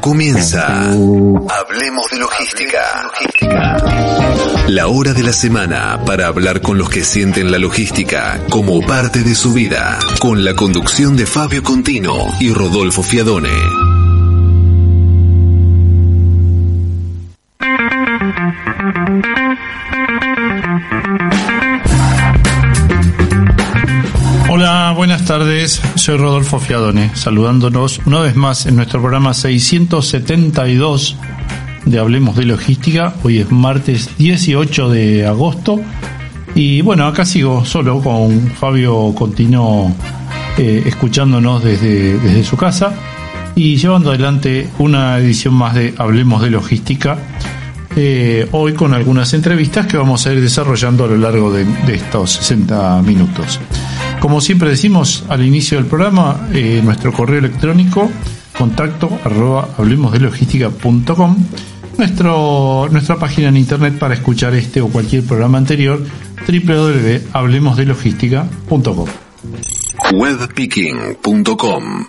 Comienza Hablemos de Logística. La hora de la semana para hablar con los que sienten la logística como parte de su vida. Con la conducción de Fabio Contino y Rodolfo Fiadone. Buenas tardes. Soy Rodolfo Fiadone, saludándonos una vez más en nuestro programa 672 de Hablemos de Logística. Hoy es martes 18 de agosto. Y bueno, acá sigo solo con Fabio Contino eh, escuchándonos desde, desde su casa y llevando adelante una edición más de Hablemos de Logística. Eh, hoy con algunas entrevistas que vamos a ir desarrollando a lo largo de estos 60 minutos. Como siempre decimos al inicio del programa, eh, nuestro correo electrónico contacto arroba hablemosdelogística.com nuestro, nuestra página en internet para escuchar este o cualquier programa anterior www.hablemosdelogística.com Webpicking.com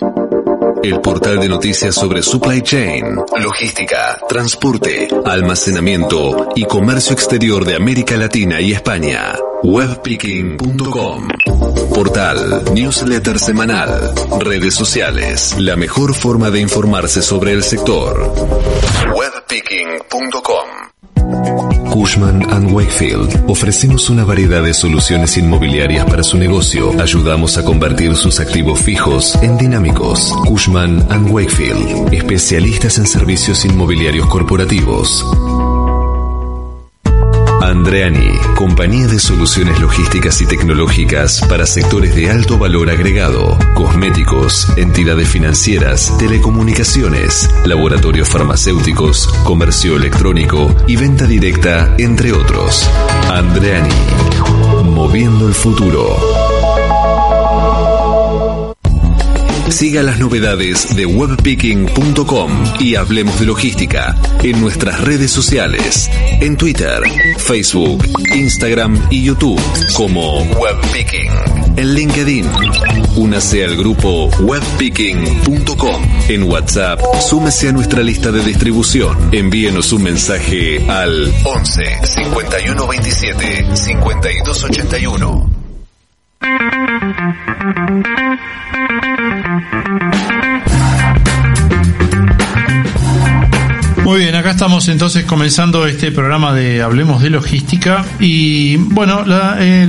el portal de noticias sobre supply chain, logística, transporte, almacenamiento y comercio exterior de América Latina y España. Webpicking.com Portal, newsletter semanal, redes sociales, la mejor forma de informarse sobre el sector. Webpicking.com Cushman ⁇ Wakefield. Ofrecemos una variedad de soluciones inmobiliarias para su negocio. Ayudamos a convertir sus activos fijos en dinámicos. Cushman ⁇ Wakefield. Especialistas en servicios inmobiliarios corporativos. Andreani, compañía de soluciones logísticas y tecnológicas para sectores de alto valor agregado, cosméticos, entidades financieras, telecomunicaciones, laboratorios farmacéuticos, comercio electrónico y venta directa, entre otros. Andreani, moviendo el futuro. Siga las novedades de webpicking.com y hablemos de logística en nuestras redes sociales, en Twitter, Facebook, Instagram y YouTube como Webpicking. En LinkedIn, únase al grupo webpicking.com. En WhatsApp, súmese a nuestra lista de distribución. Envíenos un mensaje al 11 51 27 52 81. Muy bien, acá estamos entonces comenzando este programa de Hablemos de Logística. Y bueno, eh,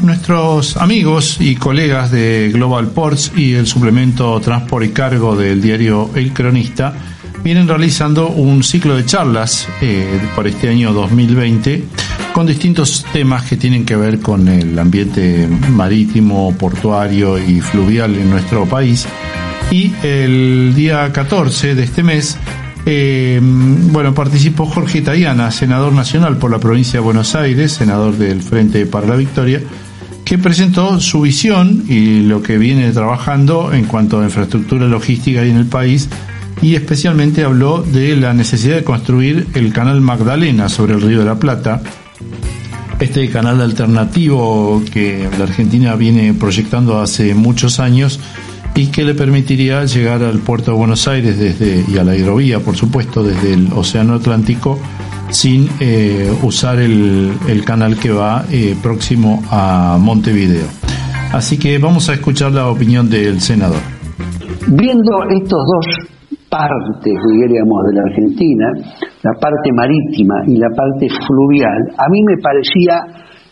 nuestros amigos y colegas de Global Ports y el suplemento Transport y Cargo del diario El Cronista vienen realizando un ciclo de charlas eh, por este año 2020 con distintos temas que tienen que ver con el ambiente marítimo, portuario y fluvial en nuestro país. Y el día 14 de este mes eh, bueno, participó Jorge Tayana, senador nacional por la provincia de Buenos Aires, senador del Frente para la Victoria, que presentó su visión y lo que viene trabajando en cuanto a infraestructura logística en el país y especialmente habló de la necesidad de construir el canal Magdalena sobre el Río de la Plata, este canal alternativo que la Argentina viene proyectando hace muchos años y que le permitiría llegar al puerto de Buenos Aires desde y a la hidrovía, por supuesto, desde el Océano Atlántico sin eh, usar el, el, canal que va eh, próximo a Montevideo. Así que vamos a escuchar la opinión del senador. Viendo estos dos partes, diríamos, de la Argentina, la parte marítima y la parte fluvial, a mí me parecía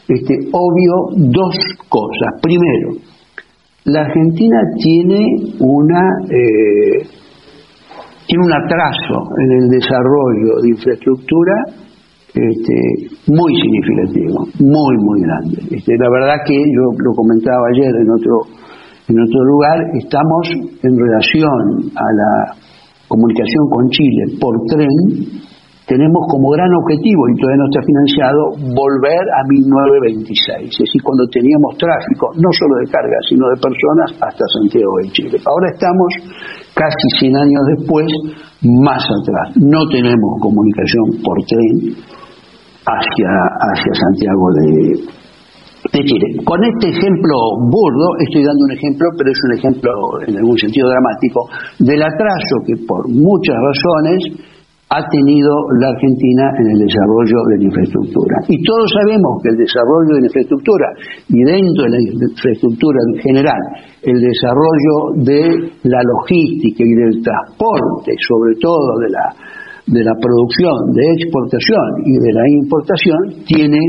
este, obvio dos cosas. Primero, la Argentina tiene una eh, tiene un atraso en el desarrollo de infraestructura este, muy significativo, muy muy grande. Este, la verdad que yo lo comentaba ayer en otro En otro lugar, estamos en relación a la comunicación con Chile por tren, tenemos como gran objetivo, y todavía no está financiado, volver a 1926, es decir, cuando teníamos tráfico, no solo de carga, sino de personas hasta Santiago de Chile. Ahora estamos casi 100 años después, más atrás. No tenemos comunicación por tren hacia, hacia Santiago de, de Chile. Con este ejemplo burdo, estoy dando un ejemplo, pero es un ejemplo en algún sentido dramático, del atraso que por muchas razones ha tenido la Argentina en el desarrollo de la infraestructura. Y todos sabemos que el desarrollo de la infraestructura y dentro de la infraestructura en general, el desarrollo de la logística y del transporte, sobre todo de la, de la producción, de exportación y de la importación, tiene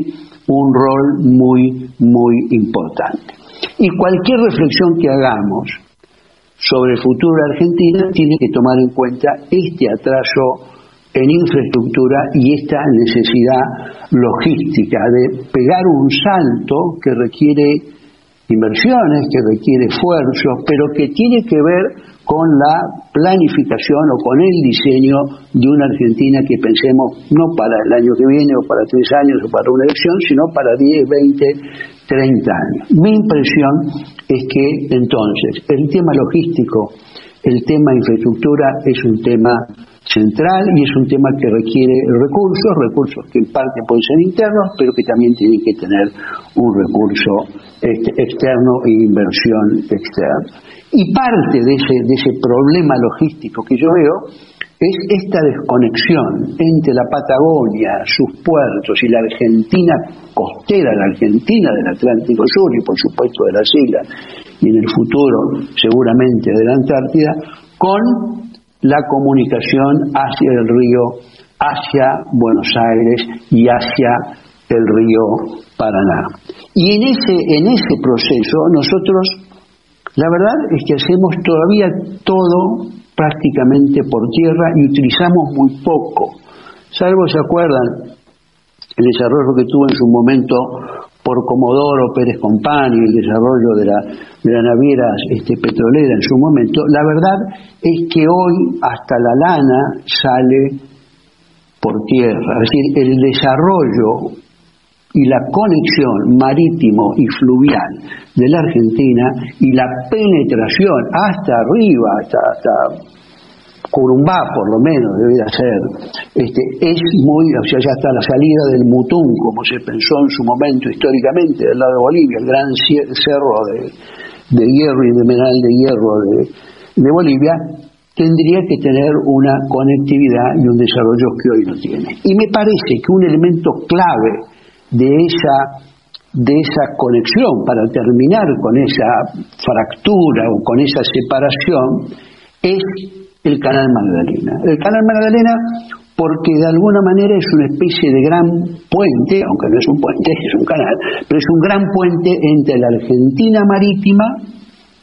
un rol muy, muy importante. Y cualquier reflexión que hagamos sobre el futuro de Argentina tiene que tomar en cuenta este atraso en infraestructura y esta necesidad logística de pegar un salto que requiere inversiones, que requiere esfuerzos, pero que tiene que ver con la planificación o con el diseño de una Argentina que pensemos no para el año que viene o para tres años o para una elección, sino para 10, 20, 30 años. Mi impresión es que entonces el tema logístico, el tema infraestructura es un tema central y es un tema que requiere recursos, recursos que en parte pueden ser internos, pero que también tienen que tener un recurso externo e inversión externa. Y parte de ese, de ese problema logístico que yo veo es esta desconexión entre la Patagonia, sus puertos y la Argentina costera, la Argentina del Atlántico Sur y por supuesto de las islas y en el futuro seguramente de la Antártida, con la comunicación hacia el río, hacia Buenos Aires y hacia el río Paraná. Y en ese, en ese proceso nosotros la verdad es que hacemos todavía todo prácticamente por tierra y utilizamos muy poco. Salvo, ¿se acuerdan? El desarrollo que tuvo en su momento por Comodoro Pérez Compani, el desarrollo de la, de la naviera este, petrolera en su momento, la verdad es que hoy hasta la lana sale por tierra. Es decir, el desarrollo y la conexión marítimo y fluvial de la Argentina y la penetración hasta arriba, hasta, hasta Curumbá por lo menos debería ser, este, es muy, o sea, ya está la salida del Mutún, como se pensó en su momento históricamente del lado de Bolivia, el gran cerro de, de hierro y de mineral de hierro de, de Bolivia, tendría que tener una conectividad y un desarrollo que hoy no tiene. Y me parece que un elemento clave de esa, de esa conexión, para terminar con esa fractura o con esa separación, es el canal Magdalena. El canal Magdalena porque de alguna manera es una especie de gran puente, aunque no es un puente, es un canal, pero es un gran puente entre la Argentina marítima,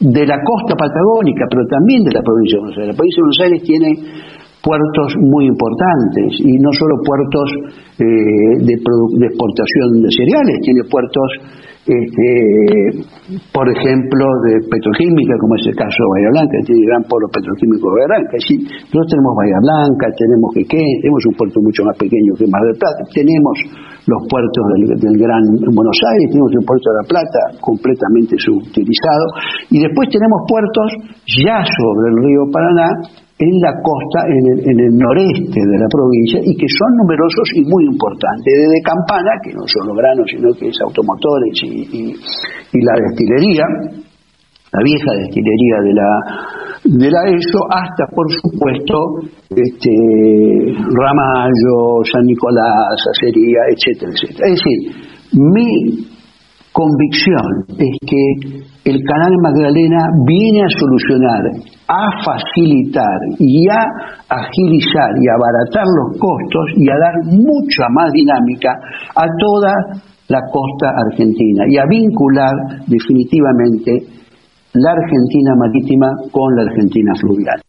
de la costa patagónica, pero también de la provincia de Buenos Aires. La provincia de Buenos Aires tiene puertos muy importantes y no solo puertos eh, de, exportación de cereales, tiene puertos, este, por ejemplo, de petroquímica, como es el caso de Bahía Blanca, tiene gran polo petroquímico de Bahía Blanca. Sí, nosotros tenemos Bahía Blanca, tenemos Quequén, tenemos un puerto mucho más pequeño que Mar del Plata, tenemos los puertos del, del Gran Buenos Aires, tenemos el puerto de La Plata completamente subutilizado, y después tenemos puertos ya sobre el río Paraná en la costa, en el, noreste de la provincia, y que son numerosos y muy importantes, desde Campana, que no son los granos, sino que es automotores y, la destilería, la vieja destilería de la, de la ESO, hasta, por supuesto, este, Ramallo, San Nicolás, Acería, etcétera, etcétera. Es decir, mi convicción es que el canal Magdalena viene a solucionar, a facilitar y a agilizar y abaratar los costos y a dar mucha más dinámica a toda la costa argentina y a vincular definitivamente la Argentina marítima con la Argentina fluvial.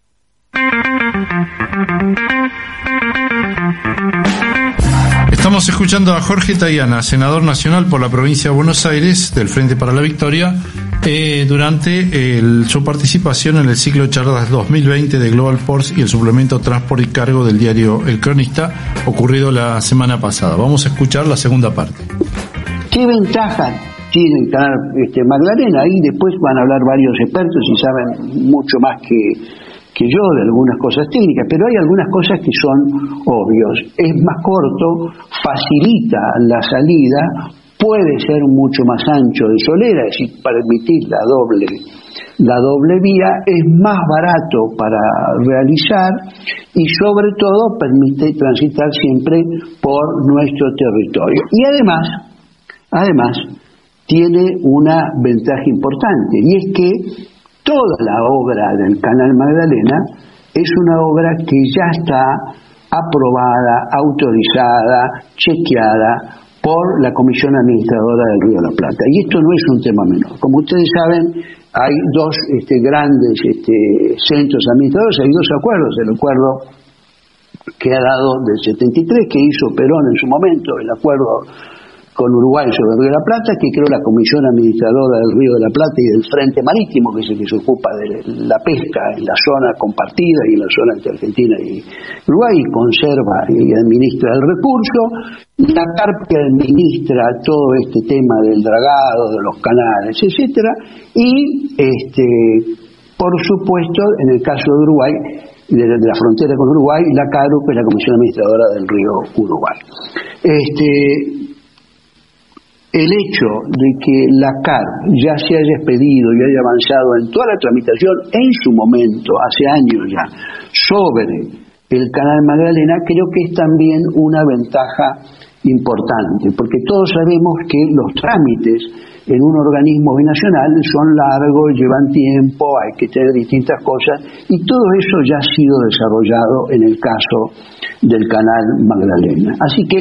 Estamos escuchando a Jorge Tayana, senador nacional por la provincia de Buenos Aires del Frente para la Victoria, eh, durante su participación en el ciclo charlas 2020 de Global Ports y el suplemento Transport y Cargo del diario El Cronista, ocurrido la semana pasada. Vamos a escuchar la segunda parte. ¿Qué ventaja tiene el este, Magdalena? Ahí después van a hablar varios expertos y saben mucho más que, que yo de algunas cosas técnicas, pero hay algunas cosas que son obvios. Es más corto, facilita la salida, puede ser mucho más ancho de solera, es decir, permitir la doble, la doble vía, es más barato para realizar y sobre todo permite transitar siempre por nuestro territorio. Y además, además, tiene una ventaja importante y es que toda la obra del Canal Magdalena es una obra que ya está aprobada, autorizada, chequeada por la Comisión Administradora del Río de la Plata. Y esto no es un tema menor. Como ustedes saben, hay dos este, grandes este, centros administradores, hay dos acuerdos, el acuerdo que ha dado del 73, que hizo Perón en su momento, el acuerdo con Uruguay sobre el Río de la Plata, que creó la Comisión Administradora del Río de la Plata y del Frente Marítimo, que es el que se ocupa de la pesca en la zona compartida y en la zona entre Argentina y Uruguay, y conserva y administra el recurso. La CARP que administra todo este tema del dragado, de los canales, etcétera, y este, por supuesto, en el caso de Uruguay, de, la frontera con Uruguay, la CARUP es la Comisión Administradora del Río Uruguay. Este, el hecho de que la CAR ya se haya expedido y haya avanzado en toda la tramitación en su momento, hace años ya, sobre el canal Magdalena, creo que es también una ventaja importante, porque todos sabemos que los trámites en un organismo binacional son largos, llevan tiempo, hay que tener distintas cosas, y todo eso ya ha sido desarrollado en el caso del canal Magdalena. Así que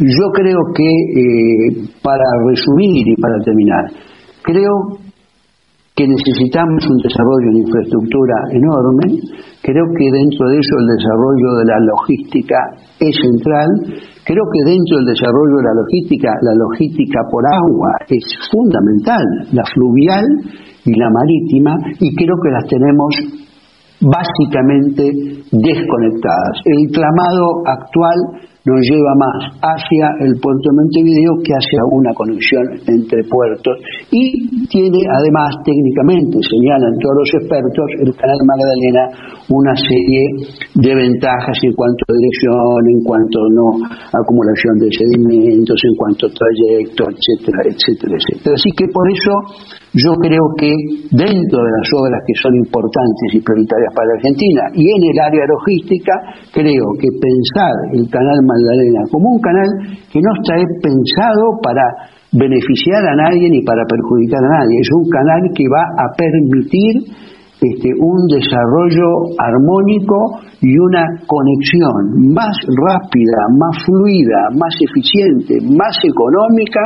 yo creo que, eh, para resumir y para terminar, creo que necesitamos un desarrollo en infraestructura enorme, creo que dentro de eso el desarrollo de la logística es central, creo que dentro del desarrollo de la logística, la logística por agua es fundamental, la fluvial y la marítima, y creo que las tenemos básicamente desconectadas. El clamado actual nos lleva más hacia el puerto de Montevideo que hacia una conexión entre puertos y tiene además técnicamente, señalan todos los expertos, el canal Magdalena una serie de ventajas en cuanto a dirección, en cuanto a no acumulación de sedimentos, en cuanto a trayecto, etcétera, etcétera, etcétera. Así que por eso yo creo que dentro de las obras que son importantes y prioritarias para Argentina y en el área logística, creo que pensar el canal Magdalena como un canal que no está pensado para beneficiar a nadie ni para perjudicar a nadie, es un canal que va a permitir este, un desarrollo armónico y una conexión más rápida, más fluida, más eficiente, más económica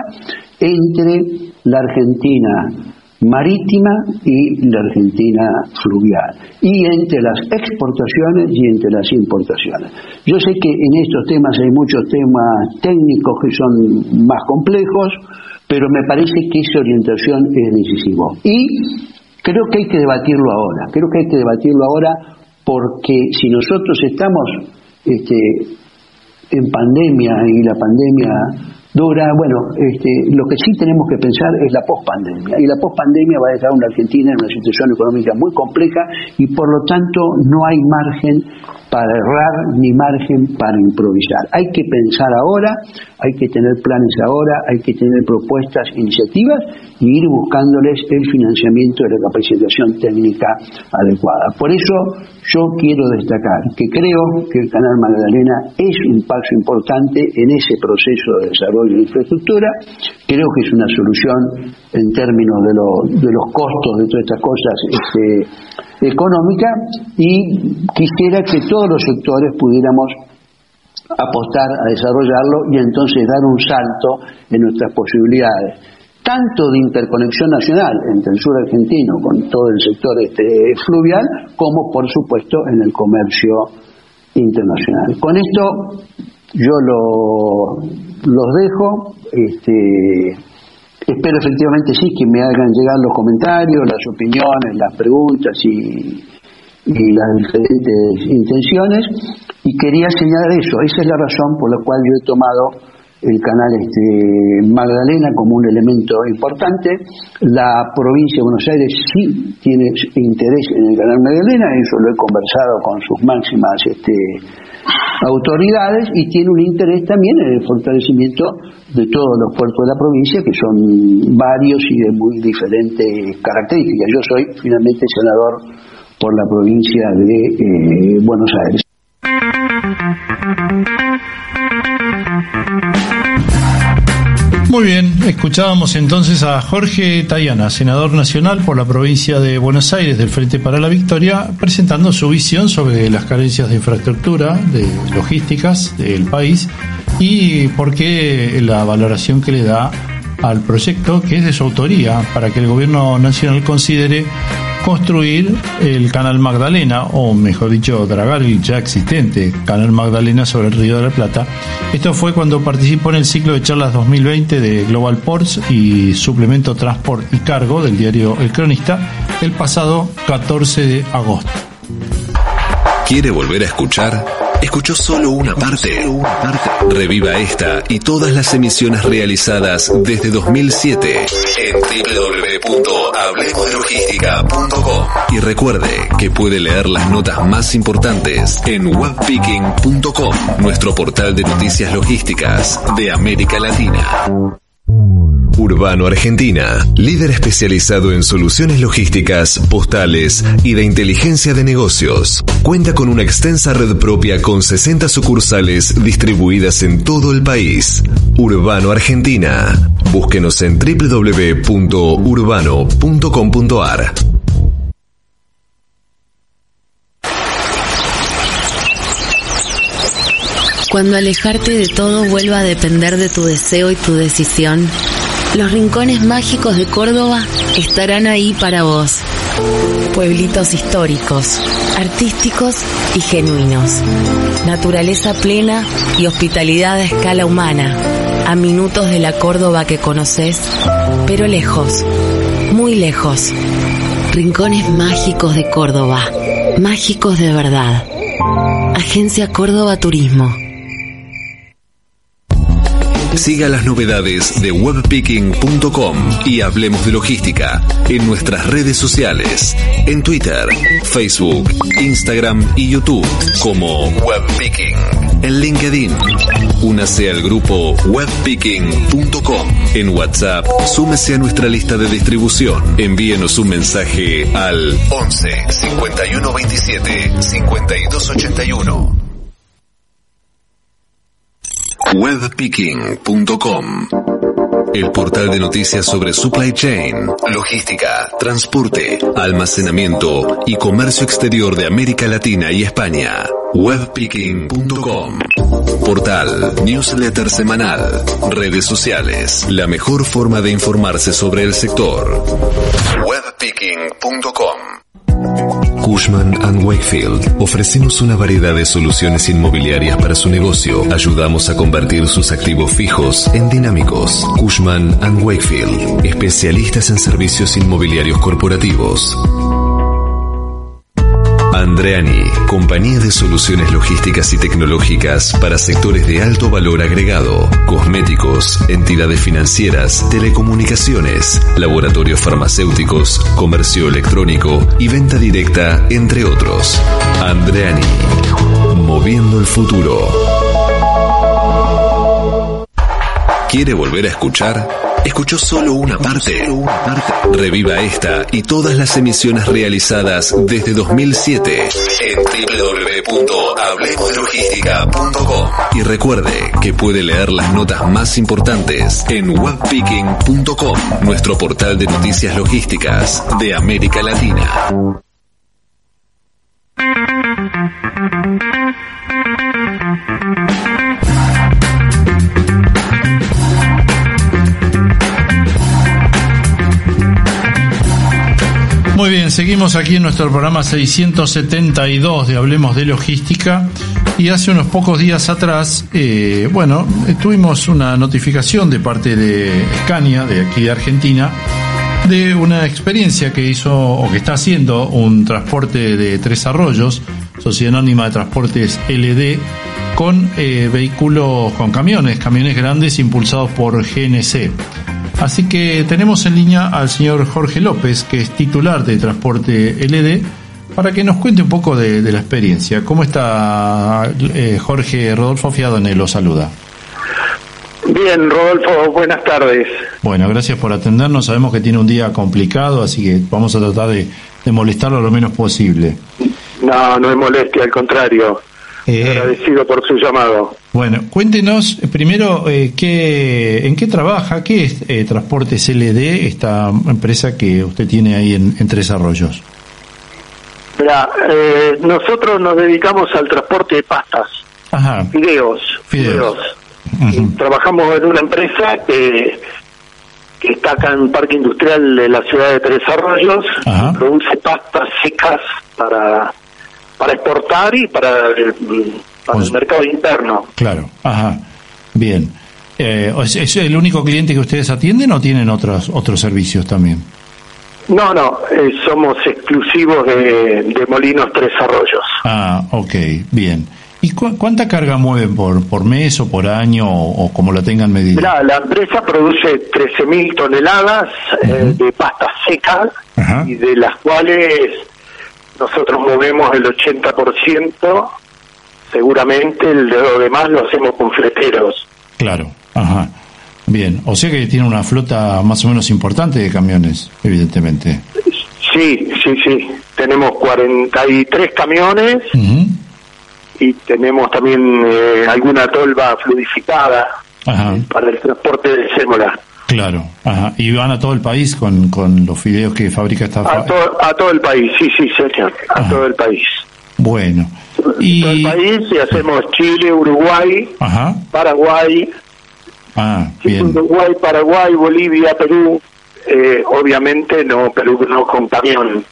entre la Argentina marítima y la Argentina fluvial, y entre las exportaciones y entre las importaciones. Yo sé que en estos temas hay muchos temas técnicos que son más complejos, pero me parece que esa orientación es decisiva. Y creo que hay que debatirlo ahora, creo que hay que debatirlo ahora porque si nosotros estamos este, en pandemia y la pandemia dura. Bueno, este, lo que sí tenemos que pensar es la pospandemia. Y la pospandemia va a dejar a una Argentina en una situación económica muy compleja y por lo tanto no hay margen para errar ni margen para improvisar. Hay que pensar ahora, hay que tener planes ahora, hay que tener propuestas, iniciativas y ir buscándoles el financiamiento de la capacitación técnica adecuada. Por eso yo quiero destacar que creo que el Canal Magdalena es un paso importante en ese proceso de desarrollo de infraestructura. Creo que es una solución en términos de, de los costos de todas estas cosas este, económica y quisiera que todos los sectores pudiéramos apostar a desarrollarlo y entonces dar un salto en nuestras posibilidades, tanto de interconexión nacional entre el sur argentino con todo el sector este fluvial, como por supuesto en el comercio internacional. Con esto yo lo, los dejo. Este, espero efectivamente sí que me hagan llegar los comentarios, las opiniones, las preguntas y, y las diferentes intenciones. Y quería señalar eso, esa es la razón por la cual yo he tomado el canal este, Magdalena como un elemento importante. La provincia de Buenos Aires sí tiene interés en el canal Magdalena, eso lo he conversado con sus máximas este, autoridades y tiene un interés también en el fortalecimiento de todos los puertos de la provincia, que son varios y de muy diferentes características. Yo soy finalmente senador por la provincia de eh, Buenos Aires. Escuchábamos entonces a Jorge Tayana, senador nacional por la provincia de Buenos Aires del Frente para la Victoria, presentando su visión sobre las carencias de infraestructura, de logísticas del país y por qué la valoración que le da al proyecto que es de su autoría para que el gobierno nacional considere construir el canal Magdalena, o mejor dicho, dragar el ya existente canal Magdalena sobre el Río de la Plata. Esto fue cuando participó en el ciclo de charlas 2020 de Global Ports y Suplemento Transport y Cargo del diario El Cronista el pasado 14 de agosto. ¿Quiere volver a escuchar? ¿Escuchó solo una parte? Reviva esta y todas las emisiones realizadas desde 2007 en www.hablemosdelogística.com y recuerde que puede leer las notas más importantes en webpicking.com, nuestro portal de noticias logísticas de América Latina. Urbano Argentina, líder especializado en soluciones logísticas, postales y de inteligencia de negocios. Cuenta con una extensa red propia con 60 sucursales distribuidas en todo el país. Urbano Argentina. Búsquenos en www.urbano.com.ar. Cuando alejarte de todo vuelva a depender de tu deseo y tu decisión, los rincones mágicos de Córdoba estarán ahí para vos. Pueblitos históricos, artísticos y genuinos. Naturaleza plena y hospitalidad a escala humana. A minutos de la Córdoba que conoces, pero lejos, muy lejos. Rincones mágicos de Córdoba. Mágicos de verdad. Agencia Córdoba Turismo. Siga las novedades de webpicking.com y hablemos de logística en nuestras redes sociales, en Twitter, Facebook, Instagram y YouTube como Webpicking, en LinkedIn. Únase al grupo webpicking.com. En WhatsApp, súmese a nuestra lista de distribución. Envíenos un mensaje al 11 51 27 52 81 webpicking.com el portal de noticias sobre supply chain, logística, transporte, almacenamiento y comercio exterior de América Latina y España. Webpicking.com Portal, newsletter semanal, redes sociales, la mejor forma de informarse sobre el sector. Webpicking.com Cushman ⁇ Wakefield. Ofrecemos una variedad de soluciones inmobiliarias para su negocio. Ayudamos a convertir sus activos fijos en dinámicos. Cushman ⁇ Wakefield. Especialistas en servicios inmobiliarios corporativos. Andreani, compañía de soluciones logísticas y tecnológicas para sectores de alto valor agregado, cosméticos, entidades financieras, telecomunicaciones, laboratorios farmacéuticos, comercio electrónico y venta directa, entre otros. Andreani, moviendo el futuro. ¿Quiere volver a escuchar? ¿Escuchó solo una parte? Reviva esta y todas las emisiones realizadas desde 2007 en www.hablemosdelogística.com y recuerde que puede leer las notas más importantes en webpicking.com, nuestro portal de noticias logísticas de América Latina. Muy bien, seguimos aquí en nuestro programa 672 de Hablemos de Logística Y hace unos pocos días atrás, eh, bueno, eh, tuvimos una notificación de parte de Scania, de aquí de Argentina, de una experiencia que hizo o que está haciendo un transporte de Tres Arroyos, Sociedad Anónima de Transportes LD, con eh, vehículos, con camiones, camiones grandes impulsados por GNC. Así que tenemos en línea al señor Jorge López, que es titular de Transporte LD, para que nos cuente un poco de, la experiencia. ¿Cómo está eh, Jorge? Rodolfo Fiadone lo saluda. Bien, Rodolfo, buenas tardes. Bueno, gracias por atendernos. Sabemos que tiene un día complicado, así que vamos a tratar de, molestarlo lo menos posible. No, no es molestia, al contrario. Eh, Agradecido por su llamado. Bueno, cuéntenos eh, primero eh, qué, en qué trabaja, qué es eh, Transportes LD, esta empresa que usted tiene ahí en, Tres Arroyos. Mira, nosotros nos dedicamos al transporte de pastas, Ajá. fideos, fideos. Trabajamos en una empresa que, que está acá en un Parque Industrial de la ciudad de Tres Arroyos, produce pastas secas para, para exportar y para el, para el mercado interno. Claro, ajá, bien. Eh, ¿Es el único cliente que ustedes atienden o tienen otros, otros servicios también? No, no, eh, somos exclusivos de, de, Molinos Tres Arroyos. Ah, ok, bien. ¿Y cuánta carga mueven por, por mes o por año o, como lo tengan medido? la empresa produce 13.000 toneladas eh, de pasta seca y de las cuales nosotros movemos el 80%, seguramente el de lo demás lo hacemos con fleteros. Claro, ajá. Bien, o sea que tiene una flota más o menos importante de camiones, evidentemente. Sí, sí, sí. Tenemos 43 camiones y tenemos también eh, alguna tolva fluidificada para el transporte de sémola. Claro, ajá. y van a todo el país con, con los fideos que fabrica esta a, a todo el país, sí, sí, señor, a todo el país. Bueno. Y... Todo el país y hacemos Chile, Uruguay, Paraguay, ah, bien. Uruguay, Paraguay, Bolivia, Perú, eh, obviamente no Perú no con camión.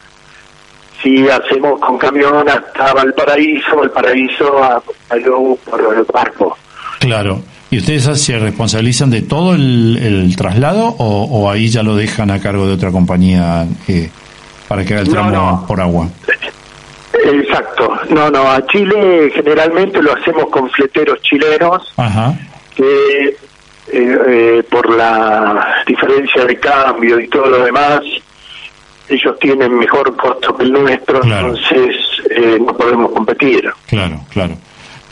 Sí hacemos con camión hasta Valparaíso, Valparaíso a Perú por el barco. Claro. ¿Y ustedes se responsabilizan de todo el, traslado o, ahí ya lo dejan a cargo de otra compañía eh, para que haga el tramo por agua? Exacto. No, no, a Chile generalmente lo hacemos con fleteros chilenos que eh, eh, por la diferencia de cambio y todo lo demás, ellos tienen mejor costo que el nuestro, entonces no podemos competir. Claro, claro.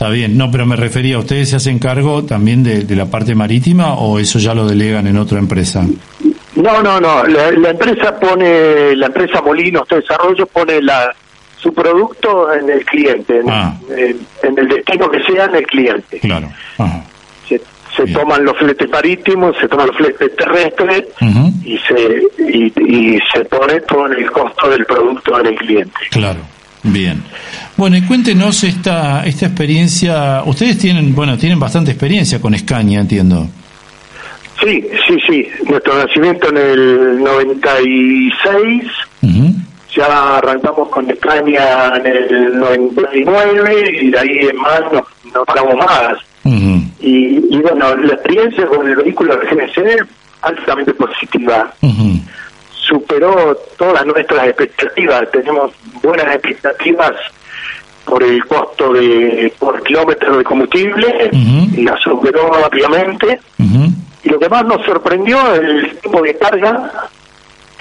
Está bien, no, pero me refería, ¿ustedes se hacen cargo también de, la parte marítima o eso ya lo delegan en otra empresa? No, no, no, la, empresa pone, la empresa Molinos de Desarrollo pone la su producto en el cliente, en, ah. el destino que sea en el cliente. Claro. Se, toman los fletes marítimos, se toman los fletes terrestres y se y se pone todo en el costo del producto en el cliente. Claro. Bien. Bueno, y cuéntenos esta, esta experiencia. Ustedes tienen, bueno, tienen bastante experiencia con Escaña, entiendo. Sí, sí, sí. Nuestro nacimiento en el 96. Ya arrancamos con Escaña en el 99 y de ahí en más no, paramos más. y, bueno, la experiencia con el vehículo de GNC altamente positiva superó todas nuestras expectativas. Tenemos buenas expectativas por el costo de por kilómetro de combustible y la superó rápidamente. Y lo que más nos sorprendió es el tiempo de carga,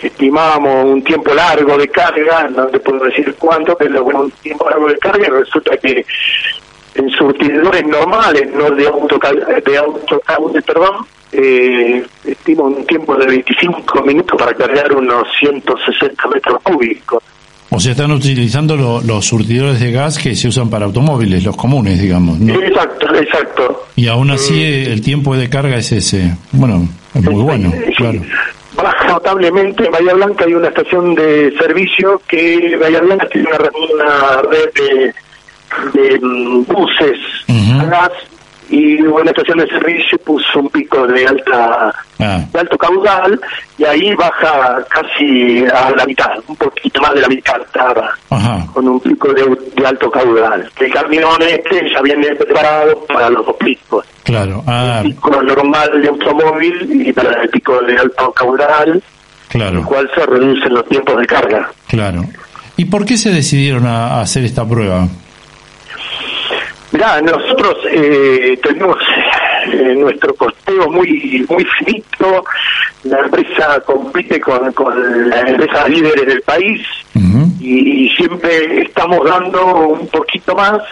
estimábamos un tiempo largo de carga, no te puedo decir cuánto, pero bueno, un tiempo largo de carga, y resulta que en surtidores normales, no de auto de auto perdón, eh, estimo un tiempo de 25 minutos para cargar unos 160 metros cúbicos. O sea, están utilizando los surtidores de gas que se usan para automóviles, los comunes, digamos. Exacto, exacto. Y aún así eh, el tiempo de carga es ese. Bueno, es muy bueno, claro. Baja notablemente. En Bahía Blanca hay una estación de servicio que Bahía Blanca tiene una, red de, de mm, buses a gas y una estación de servicio puso un pico de alta Ah. de alto caudal y ahí baja casi a la mitad, un poquito más de la mitad estaba Ajá. con un pico de, de alto caudal. El camión este ya viene preparado para los dos picos. Claro. Ah, El pico normal de automóvil y para el pico de alto caudal, el claro. cual se reducen los tiempos de carga. Claro. ¿Y por qué se decidieron a hacer esta prueba? Mirá, nosotros eh, tenemos eh, nuestro costeo muy muy finito, la empresa compite con, con las empresas líderes del país y, y siempre estamos dando un poquito más.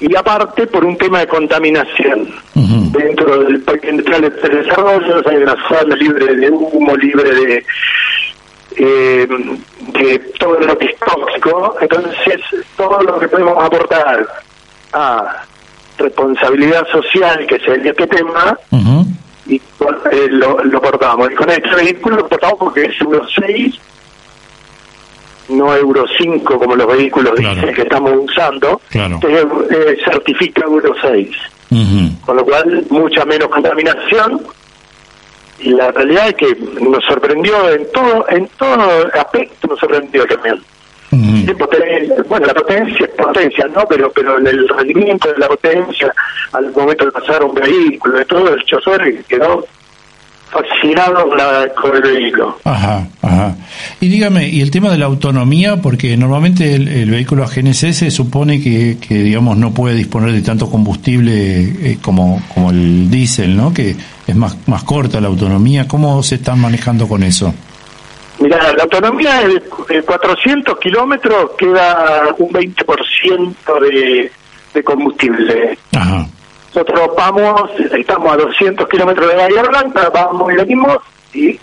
Y aparte por un tema de contaminación. Dentro del Parque Industrial de Desarrollo hay una zona libre de humo, libre de, eh, de todo lo que es tóxico, entonces todo lo que podemos aportar a responsabilidad social, que es el este tema, Ujú. y eh, lo, lo portamos. Y con este vehículo lo portamos porque es Euro 6, no Euro 5 como los vehículos Claro. dicen que estamos usando, Claro. eh, eh, certifica Euro 6. Ujú. Con lo cual, mucha menos contaminación. Y la realidad es que nos sorprendió en todo en todo aspecto, nos sorprendió el De poten- bueno, la potencia es potencia, ¿no? Pero pero el rendimiento de la potencia, al momento de pasar un vehículo, de todo, el chofer quedó fascinado con, la- con el vehículo. Ajá, ajá. Y dígame, ¿y el tema de la autonomía? Porque normalmente el, el vehículo a GNC supone que, que, digamos, no puede disponer de tanto combustible eh, como, como el diésel, ¿no? Que es más, más corta la autonomía. ¿Cómo se están manejando con eso? Mira, la autonomía de, de 400 kilómetros queda un 20% de, de combustible. Ajá, Nosotros vamos, estamos a 200 kilómetros de Bahía Blanca, vamos y venimos y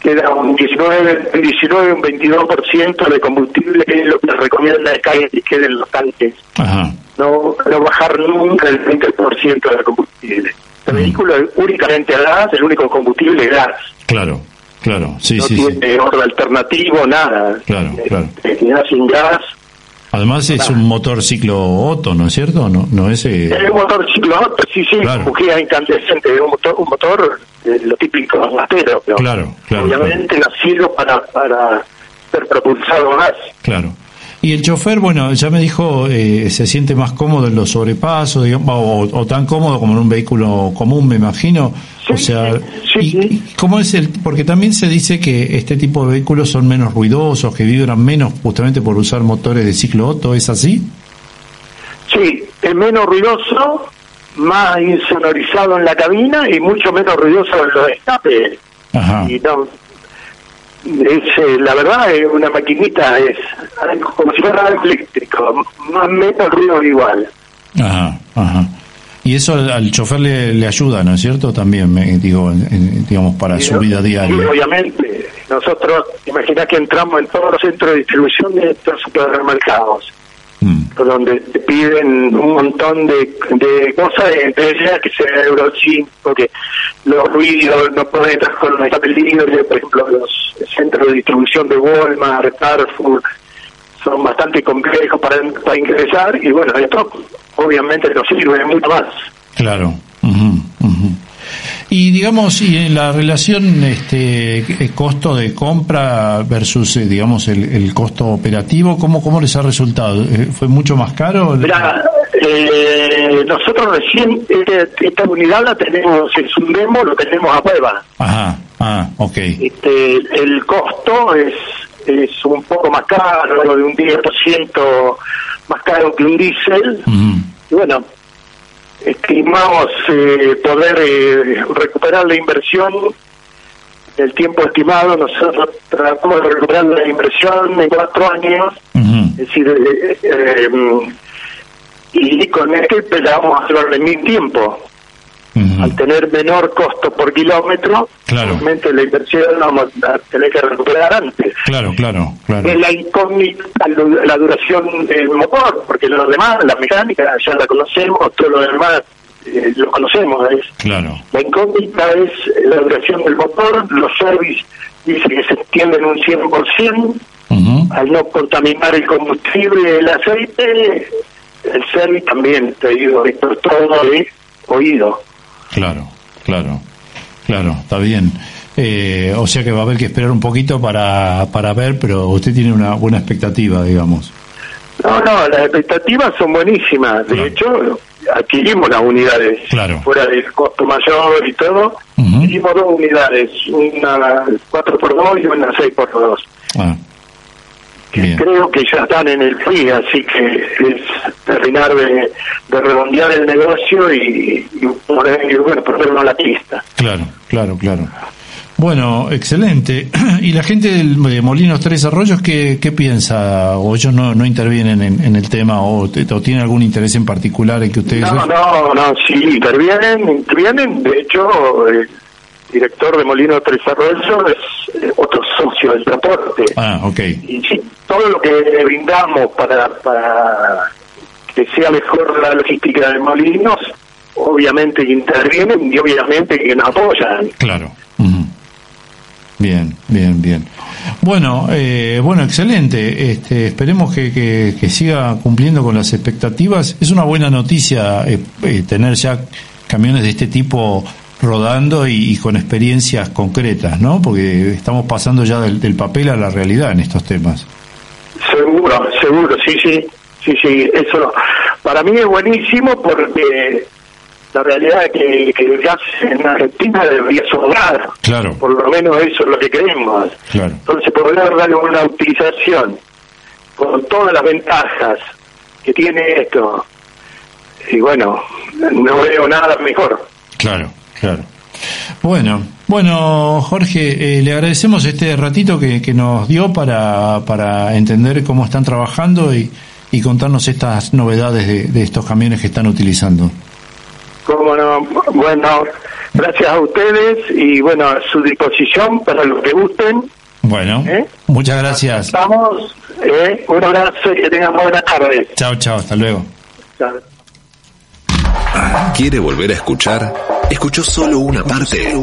queda un 19, un 19, un 22% de combustible, que es lo que recomienda es que que queden los tanques. ajá, No, no bajar nunca el 20% del combustible. El vehículo es únicamente a gas, el único combustible es gas. claro, claro, sí, no sí, sí. tiene otro alternativo, nada. Claro, claro. Electricidad sin gas. Además es un motor ciclo Otto, ¿no es cierto? No, no es... eh, Es un motor ciclo Otto, sí, sí, Claro. bujía incandescente, es un motor, un motor eh, lo típico gastero, pero Claro, claro, obviamente nacido para, para ser propulsado gas. Claro. Y el chofer, bueno, ya me dijo, eh, se siente más cómodo en los sobrepasos, digamos, o, o tan cómodo como en un vehículo común, me imagino. Sí, o sea, sí, y, sí. y cómo es el? Porque también se dice que este tipo de vehículos son menos ruidosos, que vibran menos, justamente por usar motores de ciclo Otto, ¿es así? Sí, es menos ruidoso, más insonorizado en la cabina y mucho menos ruidoso en los escapes. Ajá. y no es eh, la verdad es una maquinita es como si fuera algo eléctrico más menos ruido igual Ajá, ajá. Y eso al, al chofer le, le ayuda, ¿no es cierto? También, me, digo, en- digamos, para Y su no- vida diaria. obviamente nosotros imagina que entramos en todos los centros de distribución de estos supermercados donde te piden un montón de, de cosas, entre ellas que sea Euro 5, que los ruidos no con los escape libre, por ejemplo, los centros de distribución de Walmart, Carrefour, son bastante complejos para, para ingresar y bueno, esto obviamente nos sirve mucho más. Claro. Y digamos, y en la relación este eh, costo de compra versus, eh, digamos, el, el costo operativo, ¿cómo, ¿cómo les ha resultado? Eh, ¿Fue mucho más caro? Mira, eh, nosotros recién este- esta unidad la tenemos, es un demo, lo tenemos a prueba. Ajá, ah, ok. Este, el costo es, es un poco más caro, de un 10% más caro que un diésel. Y bueno, estimamos eh, poder eh, recuperar la inversión el tiempo estimado. Nosotros tratamos de recuperar la inversión en cuatro años, es decir, eh, eh, y con empezamos a hacerlo en mil tiempo. Al tener menor costo por kilómetro, Claro. obviamente la inversión la vamos a tener que recuperar antes. Claro, claro, claro. Es la incógnita, la duración del motor, porque lo demás, la mecánica, ya la conocemos, todo lo demás eh, lo conocemos. Es, Claro. la incógnita es la duración del motor, los service dice que se extienden un 100%, Ujú. al no contaminar el combustible, el aceite, el service también, te digo, esto es todo de oído. Claro, claro, claro, está bien. Eh, o sea que va a haber que esperar un poquito para, para ver, pero usted tiene una buena expectativa, digamos. No, no, las expectativas son buenísimas. De hecho, adquirimos las unidades. Claro. Fuera del costo mayor y todo, adquirimos dos unidades, una 4x2 y una 6x2. Ah. Creo que ya están en el free, así que es terminar de, redondear el negocio y, poner, bueno, ponerlo a la pista. Claro, claro, claro. Bueno, excelente. ¿Y la gente de Molinos Tres Arroyos qué, qué piensa? ¿O ellos no, no intervienen en, el tema o, o, tienen algún interés en particular en que ustedes... No, no, no, sí, intervienen, intervienen. De hecho, el director de Molinos Tres Arroyos es eh, otro socio del transporte. Ah, ok. Y sí, todo lo que brindamos para, para que sea mejor la logística de Molinos, obviamente que intervienen y obviamente que nos apoyan. Claro. Bien, bien, bien. Bueno, eh, bueno, excelente. Este, esperemos que, que, siga cumpliendo con las expectativas. Es una buena noticia eh, eh, tener ya camiones de este tipo rodando y, con experiencias concretas, ¿no? Porque estamos pasando ya del, del, papel a la realidad en estos temas. Seguro, seguro, sí, sí, sí, sí. Eso para mí es buenísimo porque la realidad es que, el gas en Argentina debería sobrar. Claro. Por lo menos eso es lo que queremos. Claro. Entonces, poder darle una utilización con todas las ventajas que tiene esto, y bueno, no veo nada mejor. Claro, claro. Bueno, bueno, Jorge, eh, le agradecemos este ratito que, que nos dio para, para entender cómo están trabajando y, y contarnos estas novedades de, de estos camiones que están utilizando. Cómo no. Bueno, gracias a ustedes y bueno, a su disposición para los que gusten. Bueno, ¿Eh? muchas gracias. Estamos. ¿eh? un abrazo y que tengan buenas tardes. Chao, chao, hasta luego. Chao. ¿Quiere volver a escuchar? ¿Escuchó solo una parte?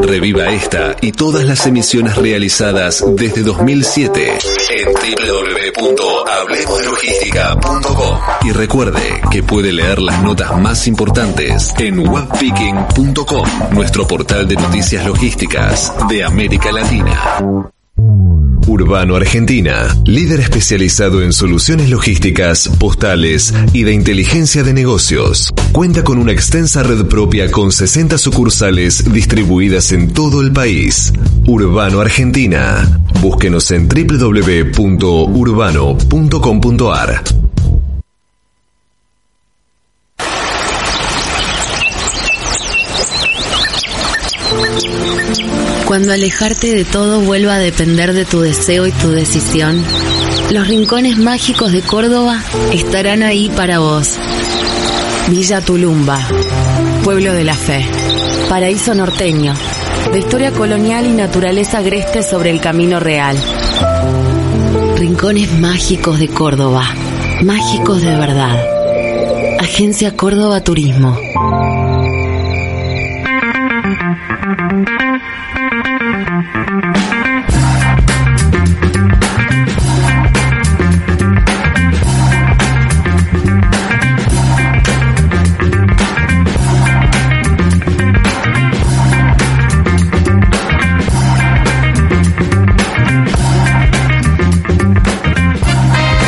Reviva esta y todas las emisiones realizadas desde 2007 en www.hablemosdelogística.com y recuerde que puede leer las notas más importantes en webpicking.com, nuestro portal de noticias logísticas de América Latina. Urbano Argentina, líder especializado en soluciones logísticas, postales y de inteligencia de negocios. Cuenta con una extensa red propia con 60 sucursales distribuidas en todo el país. Urbano Argentina. Búsquenos en www.urbano.com.ar. Cuando alejarte de todo vuelva a depender de tu deseo y tu decisión, los rincones mágicos de Córdoba estarán ahí para vos. Villa Tulumba, Pueblo de la Fe, Paraíso Norteño, de historia colonial y naturaleza agreste sobre el camino real. Rincones mágicos de Córdoba, mágicos de verdad. Agencia Córdoba Turismo.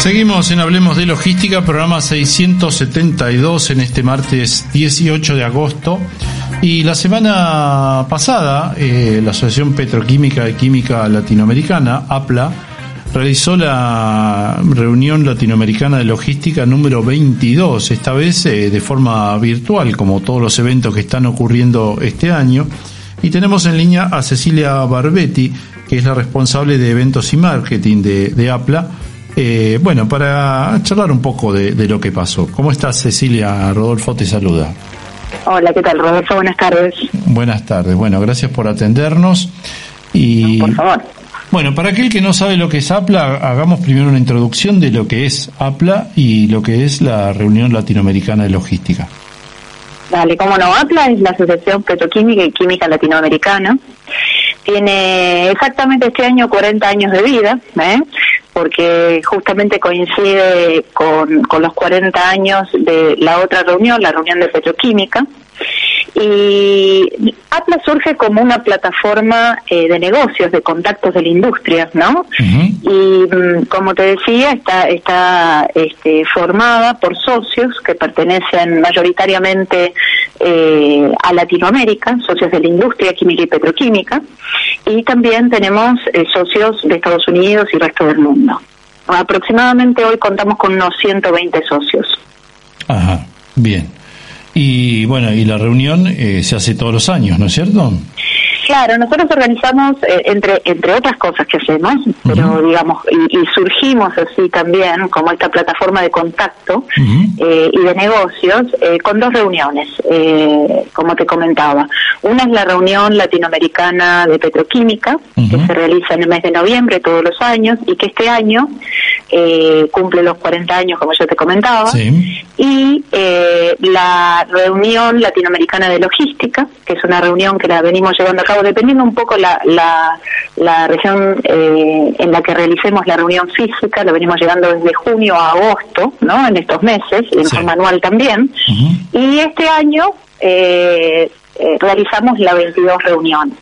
Seguimos en Hablemos de Logística, programa 672 en este martes 18 de agosto. Y la semana pasada, eh, la Asociación Petroquímica y Química Latinoamericana, APLA, realizó la reunión latinoamericana de logística número 22, esta vez eh, de forma virtual, como todos los eventos que están ocurriendo este año. Y tenemos en línea a Cecilia Barbetti, que es la responsable de eventos y marketing de, de APLA eh, bueno, para charlar un poco de, lo que pasó. ¿Cómo estás, Cecilia? Rodolfo te saluda. Hola, ¿qué tal, Rodolfo? Buenas tardes. Buenas tardes. Bueno, gracias por atendernos. Y, por favor. Bueno, para aquel que no sabe lo que es APLA, hagamos primero una introducción de lo que es APLA y lo que es la Reunión Latinoamericana de Logística. Dale, cómo no, APLA es la Asociación Petroquímica y Química Latinoamericana. Tiene exactamente este año 40 años de vida, ¿eh? Porque justamente coincide con, con los 40 años de la otra reunión, la reunión de petroquímica. Y Atlas surge como una plataforma eh, de negocios, de contactos de la industria, ¿no? Y mm, como te decía, está, está este, formada por socios que pertenecen mayoritariamente eh, a Latinoamérica, socios de la industria química y petroquímica, y también tenemos eh, socios de Estados Unidos y resto del mundo. Aproximadamente hoy contamos con unos 120 socios. Ajá, bien. Y bueno, y la reunión eh, se hace todos los años, ¿no es cierto? Claro, nosotros organizamos, eh, entre entre otras cosas que hacemos, pero digamos, y, surgimos así también, como esta plataforma de contacto eh, y de negocios, eh, con dos reuniones, como te comentaba. Una es la reunión latinoamericana de petroquímica, que se realiza en el mes de noviembre todos los años, y que este año cumple los 40 años, como yo te comentaba. Y la reunión latinoamericana de logística, que es una reunión que la venimos llevando a cabo dependiendo un poco la, la, región eh, en la que realicemos la reunión física, lo venimos llegando desde junio a agosto, ¿no? En estos meses, en forma anual también. Y este año eh, eh, realizamos la 22 reunión.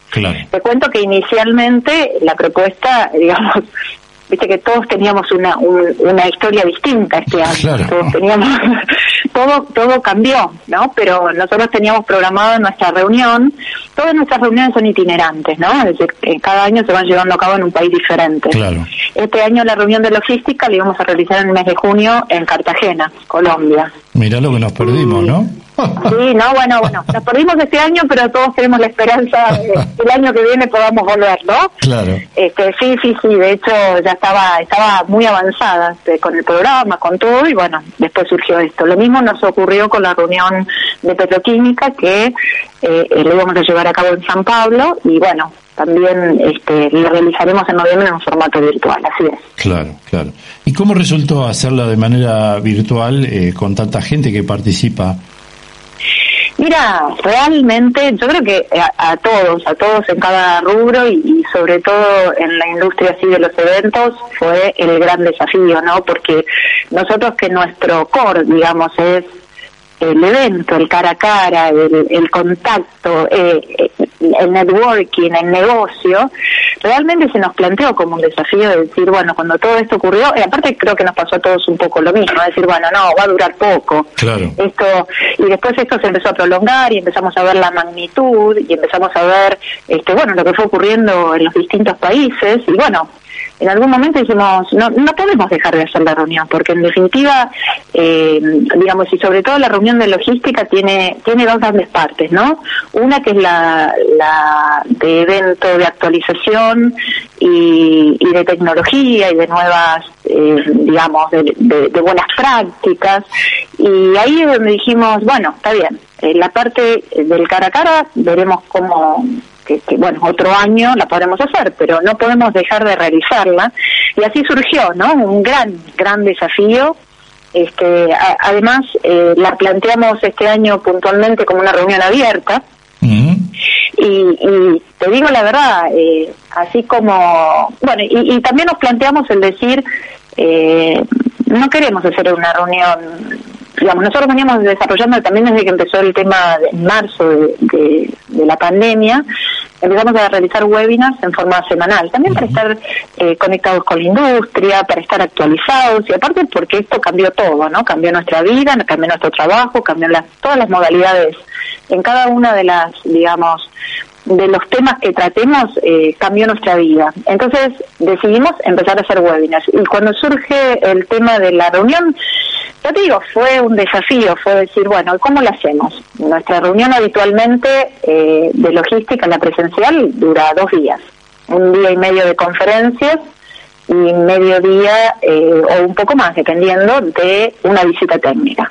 Te cuento que inicialmente la propuesta, digamos, viste que todos teníamos una, una historia distinta este año, todos teníamos, todo, todo cambió, ¿no? Pero nosotros teníamos programado nuestra reunión, todas nuestras reuniones son itinerantes, ¿no? Es decir, cada año se van llevando a cabo en un país diferente. Este año la reunión de logística la íbamos a realizar en el mes de junio en Cartagena, Colombia. Mirá lo que nos perdimos, ¿no? Sí, no, bueno, bueno, nos perdimos este año, pero todos tenemos la esperanza de que el año que viene podamos volver, ¿no? Claro. Este, sí, sí, sí, de hecho ya estaba estaba muy avanzada este, con el programa, con todo, y bueno, después surgió esto. Lo mismo nos ocurrió con la reunión de petroquímica que eh, lo íbamos a llevar a cabo en San Pablo, y bueno, también este, lo realizaremos en noviembre en un formato virtual, así es. Claro, claro. ¿Y cómo resultó hacerla de manera virtual eh, con tanta gente que participa? Mira, realmente yo creo que a, todos, a todos en cada rubro y, sobre todo en la industria así de los eventos fue el gran desafío, ¿no? Porque nosotros que nuestro core, digamos, es el evento, el cara a cara, el, contacto, eh, eh, el networking, el negocio, realmente se nos planteó como un desafío de decir, bueno, cuando todo esto ocurrió, y aparte creo que nos pasó a todos un poco lo mismo, decir, bueno, no, va a durar poco. Claro. Esto, y después esto se empezó a prolongar y empezamos a ver la magnitud y empezamos a ver, este, bueno, lo que fue ocurriendo en los distintos países y bueno, en algún momento dijimos, no, no podemos dejar de hacer la reunión, porque en definitiva, eh, digamos, y sobre todo la reunión de logística tiene, tiene dos grandes partes, ¿no? Una que es la, la de evento de actualización y, y de tecnología y de nuevas, eh, digamos, de, de, buenas prácticas, y ahí es donde dijimos, bueno, está bien, en la parte del cara a cara veremos cómo que, bueno, otro año la podremos hacer, pero no podemos dejar de realizarla. Y así surgió, ¿no? Un gran, gran desafío. Este, además, eh, la planteamos este año puntualmente como una reunión abierta. y, te digo la verdad, eh, así como, bueno, y, también nos planteamos el decir, eh, no queremos hacer una reunión digamos, nosotros veníamos desarrollando también desde que empezó el tema en marzo de, la pandemia, empezamos a realizar webinars en forma semanal, también para estar eh, conectados con la industria, para estar actualizados y aparte porque esto cambió todo, ¿no? Cambió nuestra vida, cambió nuestro trabajo, cambió las, todas las modalidades en cada una de las, digamos, de los temas que tratemos eh, cambió nuestra vida. Entonces decidimos empezar a hacer webinars. Y cuando surge el tema de la reunión, ya te digo, fue un desafío, fue decir, bueno, ¿cómo lo hacemos? Nuestra reunión habitualmente eh, de logística, la presencial, dura dos días. Un día y medio de conferencias y medio día eh, o un poco más, dependiendo de una visita técnica.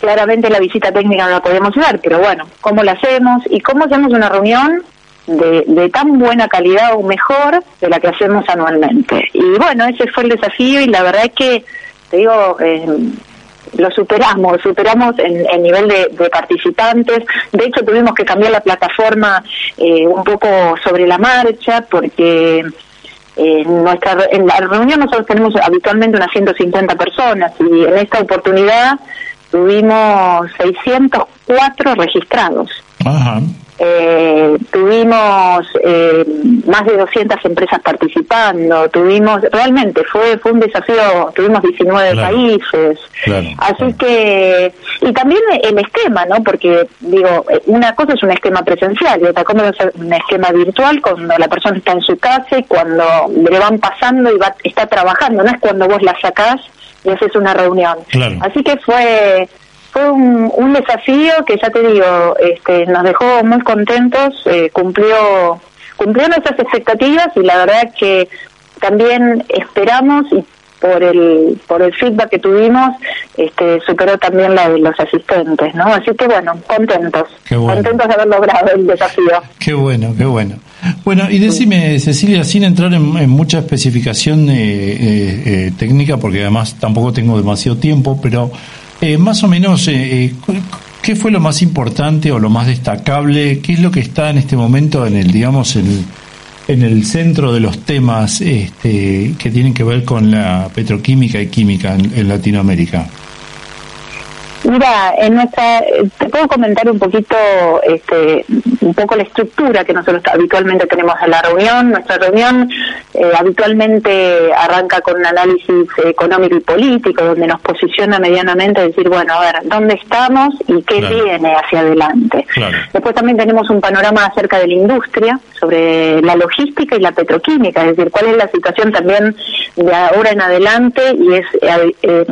Claramente la visita técnica no la podemos dar, pero bueno, ¿cómo la hacemos? ¿Y cómo hacemos una reunión de, de, tan buena calidad o mejor de la que hacemos anualmente? Y bueno, ese fue el desafío y la verdad es que, te digo, eh, lo superamos, superamos en, el nivel de, participantes. De hecho, tuvimos que cambiar la plataforma eh, un poco sobre la marcha porque en, nuestra, en la reunión nosotros tenemos habitualmente unas 150 personas y en esta oportunidad tuvimos 604 registrados. Ajá. Eh, tuvimos eh, más de 200 empresas participando, tuvimos, realmente fue fue un desafío, tuvimos 19 países, así que, y también el esquema, ¿no? Porque, digo, una cosa es un esquema presencial y otra cosa es un esquema virtual cuando la persona está en su casa y cuando le van pasando y va, está trabajando, no es cuando vos la sacás y haces una reunión. Así que fue fue un, desafío que ya te digo, este, nos dejó muy contentos, eh, cumplió, cumplió nuestras expectativas y la verdad que también esperamos y por el por el feedback que tuvimos este superó también la de los asistentes no así que bueno contentos. Contentos de haber logrado el desafío. Qué bueno qué bueno. Bueno y decime Cecilia sin entrar en, mucha especificación eh, eh, técnica porque además tampoco tengo demasiado tiempo pero eh, más o menos, eh, eh, ¿qué fue lo más importante o lo más destacable? ¿Qué es lo que está en este momento en el, digamos, en, en el centro de los temas este, que tienen que ver con la petroquímica y química en Latinoamérica? Mira, en nuestra, te puedo comentar un poquito, este, un poco la estructura que nosotros habitualmente tenemos en la reunión. Nuestra reunión eh, habitualmente arranca con un análisis económico y político, donde nos posiciona medianamente a decir, bueno, a ver, ¿dónde estamos y qué viene hacia adelante? Después también tenemos un panorama acerca de la industria, sobre la logística y la petroquímica, es decir, cuál es la situación también de ahora en adelante y es, eh, eh,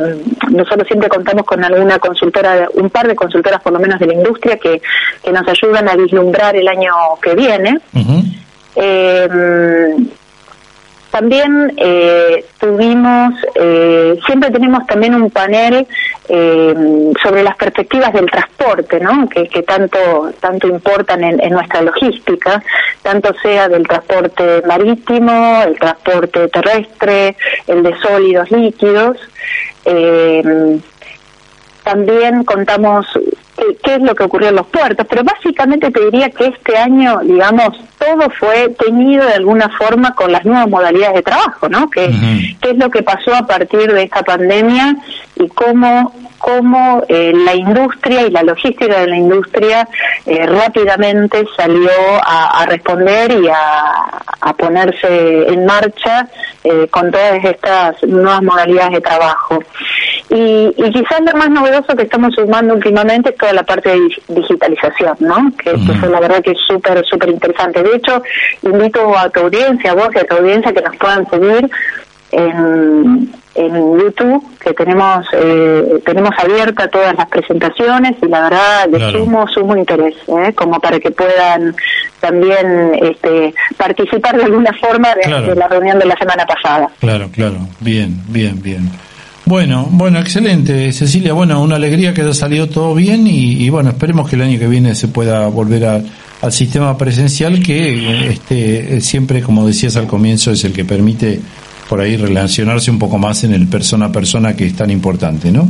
nosotros siempre contamos con alguna consulta un par de consultoras por lo menos de la industria que, que nos ayudan a vislumbrar el año que viene. Eh, también eh, tuvimos, eh, siempre tenemos también un panel sobre las perspectivas del transporte, ¿no? Que, tanto tanto importan en, en, nuestra logística, tanto sea del transporte marítimo, el transporte terrestre, el de sólidos líquidos. También contamos qué, es lo que ocurrió en los puertos, pero básicamente te diría que este año, digamos, todo fue teñido de alguna forma con las nuevas modalidades de trabajo, ¿no? Que, ¿Qué es lo que pasó a partir de esta pandemia y cómo cómo eh, la industria y la logística de la industria eh, rápidamente salió a, responder y a, ponerse en marcha eh, con todas estas nuevas modalidades de trabajo. Y, quizás lo más novedoso que estamos sumando últimamente es toda la parte de digitalización, ¿no? Que, es la verdad que es súper, súper interesante. De hecho, invito a tu audiencia, a vos y a tu audiencia que nos puedan seguir en, en YouTube, que tenemos eh, tenemos abierta todas las presentaciones y la verdad le sumo sumo interés, ¿eh? como para que puedan también este, participar de alguna forma de, la reunión de la semana pasada. Claro, claro, bien, bien, bien. Bueno, bueno, excelente, Cecilia. Bueno, una alegría que haya salido todo bien y, bueno, esperemos que el año que viene se pueda volver al sistema presencial que este, siempre, como decías al comienzo, es el que permite por ahí relacionarse un poco más en el persona a persona que es tan importante, ¿no?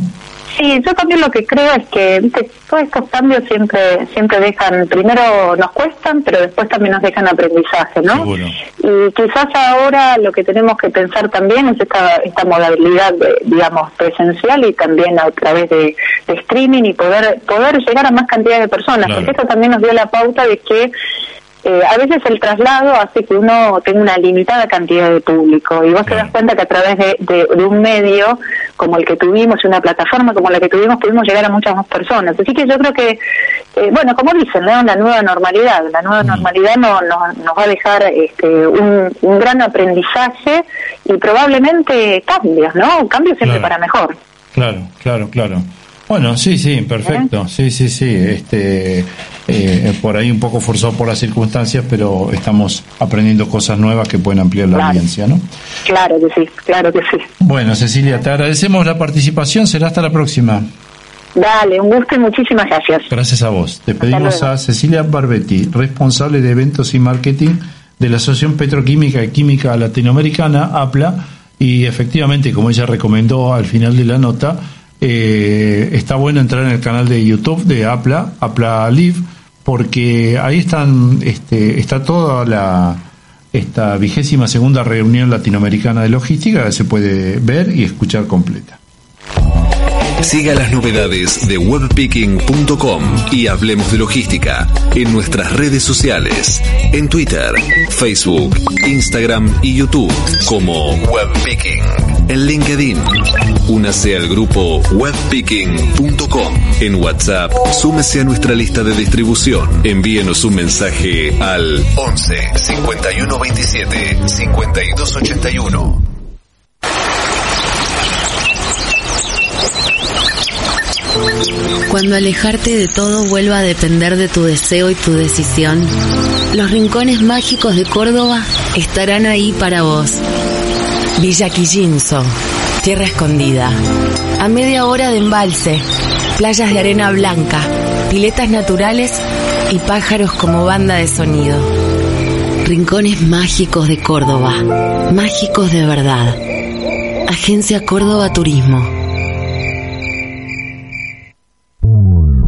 Sí, yo también lo que creo es que todos estos cambios siempre siempre dejan, primero nos cuestan, pero después también nos dejan aprendizaje, ¿no? Y quizás ahora lo que tenemos que pensar también es esta, esta modalidad, digamos, presencial y también a través de, streaming y poder poder llegar a más cantidad de personas, porque esto también nos dio la pauta de que eh, a veces el traslado hace que uno tenga una limitada cantidad de público y vos te das cuenta que a través de, un medio como el que tuvimos, una plataforma como la que tuvimos, pudimos llegar a muchas más personas. Así que yo creo que, eh, bueno, como dicen, ¿no? la nueva normalidad, la nueva normalidad no, nos va a dejar este, un, gran aprendizaje y probablemente cambios, ¿no? Cambios siempre para mejor. Claro, claro, claro. Bueno, sí, sí, perfecto. Sí, sí, sí. Este, eh, por ahí un poco forzado por las circunstancias, pero estamos aprendiendo cosas nuevas que pueden ampliar la audiencia, ¿no? Claro que sí, claro que sí. Bueno, Cecilia, te agradecemos la participación. Será hasta la próxima. Dale, un gusto y muchísimas gracias. Gracias a vos. Te pedimos a Cecilia Barbetti, responsable de eventos y marketing de la Asociación Petroquímica y Química Latinoamericana, APLA, y efectivamente, como ella recomendó al final de la nota, eh, está bueno entrar en el canal de YouTube de Apla, Apla Live, porque ahí están, este, está toda la, esta vigésima segunda reunión latinoamericana de logística, se puede ver y escuchar completa. Siga las novedades de webpicking.com y Hablemos de Logística en nuestras redes sociales, en Twitter, Facebook, Instagram y YouTube como Webpicking, en LinkedIn. Únase al grupo webpicking.com. En WhatsApp, súmese a nuestra lista de distribución. Envíenos un mensaje al 11 51 27 52 81. Cuando alejarte de todo vuelva a depender de tu deseo y tu decisión, los rincones mágicos de Córdoba estarán ahí para vos. Villa Quillinzo, tierra escondida. A media hora de embalse, playas de arena blanca, piletas naturales y pájaros como banda de sonido. Rincones mágicos de Córdoba, mágicos de verdad. Agencia Córdoba Turismo.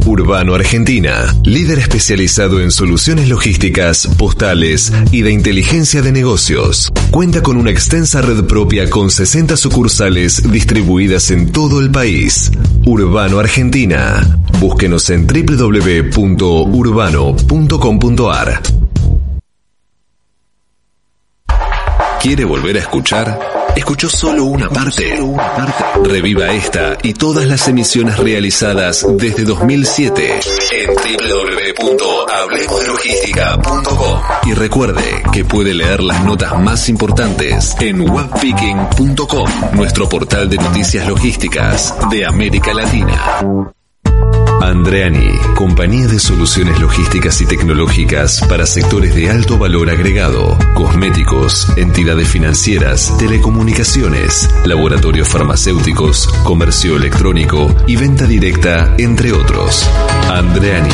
Urbano Argentina, líder especializado en soluciones logísticas, postales y de inteligencia de negocios. Cuenta con una extensa red propia con 60 sucursales distribuidas en todo el país. Urbano Argentina. Búsquenos en www.urbano.com.ar. ¿Quiere volver a escuchar? ¿Escuchó solo una parte? Reviva esta y todas las emisiones realizadas desde 2007 en www.hablemosdelogística.com y recuerde que puede leer las notas más importantes en webpicking.com, nuestro portal de noticias logísticas de América Latina. Andreani, compañía de soluciones logísticas y tecnológicas para sectores de alto valor agregado, cosméticos, entidades financieras, telecomunicaciones, laboratorios farmacéuticos, comercio electrónico y venta directa, entre otros. Andreani,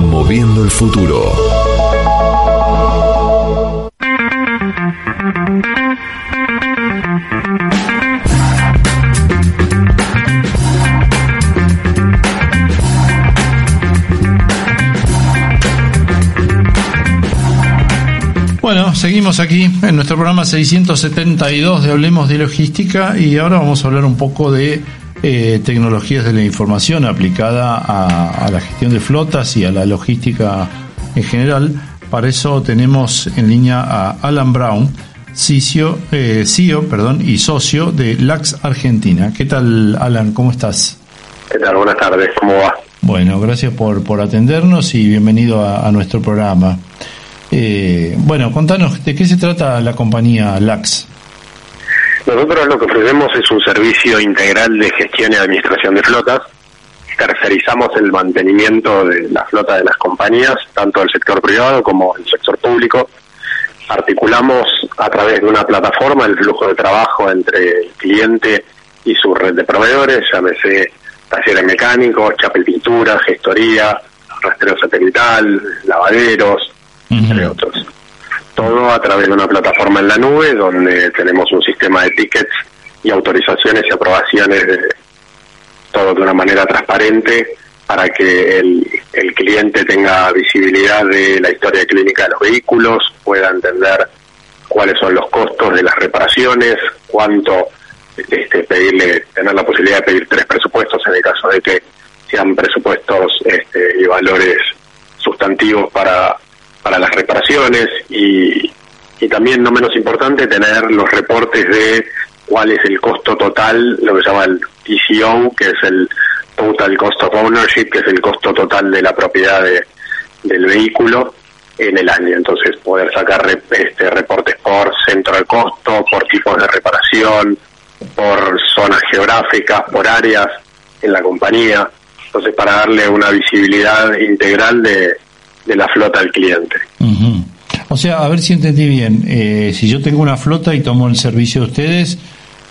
moviendo el futuro. Seguimos aquí en nuestro programa 672 de Hablemos de Logística y ahora vamos a hablar un poco de eh, tecnologías de la información aplicada a, la gestión de flotas y a la logística en general. Para eso tenemos en línea a Alan Brown, CEO, eh, CEO perdón, y socio de LAX Argentina. ¿Qué tal, Alan? ¿Cómo estás? ¿Qué tal? Buenas tardes. ¿Cómo va? Bueno, gracias por, por atendernos y bienvenido a nuestro programa. Eh, bueno, contanos, ¿de qué se trata la compañía LAX? Nosotros lo que ofrecemos es un servicio integral de gestión y administración de flotas. Tercerizamos el mantenimiento de la flota de las compañías, tanto del sector privado como del sector público. Articulamos a través de una plataforma el flujo de trabajo entre el cliente y su red de proveedores, llámese talleres mecánicos, chapel pintura, gestoría, rastreo satelital, lavaderos, entre otros. Todo a través de una plataforma en la nube donde tenemos un sistema de tickets y autorizaciones y aprobaciones, de, todo de una manera transparente para que el, el cliente tenga visibilidad de la historia clínica de los vehículos, pueda entender cuáles son los costos de las reparaciones, cuánto este, pedirle, tener la posibilidad de pedir tres presupuestos en el caso de que sean presupuestos este, y valores sustantivos para para las reparaciones y, y también, no menos importante, tener los reportes de cuál es el costo total, lo que se llama el TCO, que es el Total Cost of Ownership, que es el costo total de la propiedad de, del vehículo en el año. Entonces, poder sacar este, reportes por centro de costo, por tipos de reparación, por zonas geográficas, por áreas en la compañía. Entonces, para darle una visibilidad integral de, de la flota al cliente. O sea, a ver si entendí bien, eh, si yo tengo una flota y tomo el servicio de ustedes,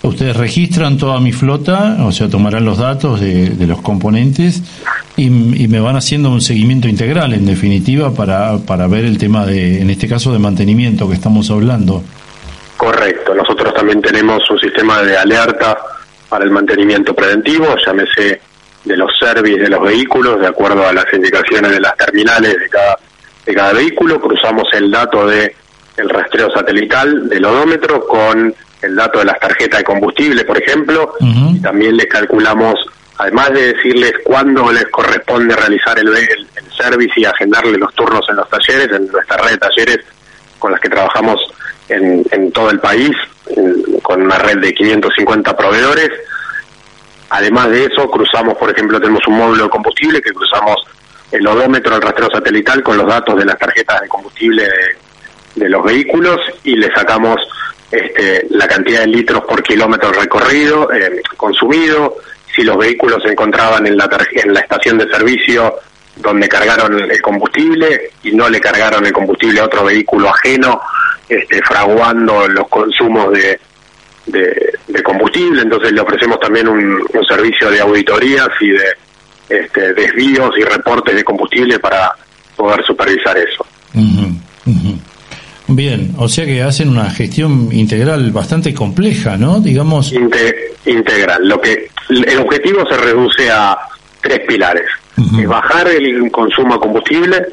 ustedes registran toda mi flota, o sea, tomarán los datos de, los componentes y, me van haciendo un seguimiento integral, en definitiva, para, para ver el tema de, en este caso, de mantenimiento que estamos hablando. Correcto, nosotros también tenemos un sistema de alerta para el mantenimiento preventivo, llámese de los servicios de los vehículos, de acuerdo a las indicaciones de las terminales de cada, de cada vehículo, cruzamos el dato de el rastreo satelital del odómetro con el dato de las tarjetas de combustible, por ejemplo, y también les calculamos, además de decirles cuándo les corresponde realizar el, el, service y agendarle los turnos en los talleres, en nuestra red de talleres con las que trabajamos en, en todo el país, con una red de 550 proveedores. Además de eso, cruzamos, por ejemplo, tenemos un módulo de combustible que cruzamos el odómetro, el rastreo satelital con los datos de las tarjetas de combustible de, los vehículos y le sacamos este, la cantidad de litros por kilómetro recorrido, eh, consumido, si los vehículos se encontraban en la, en la estación de servicio donde cargaron el combustible y no le cargaron el combustible a otro vehículo ajeno, este, fraguando los consumos de, de, combustible. Entonces le ofrecemos también un, un servicio de auditorías y de este, desvíos y reportes de combustible para poder supervisar eso. Bien, o sea que hacen una gestión integral bastante compleja, ¿no? Digamos. integral. Lo que el objetivo se reduce a tres pilares: bajar el consumo de combustible,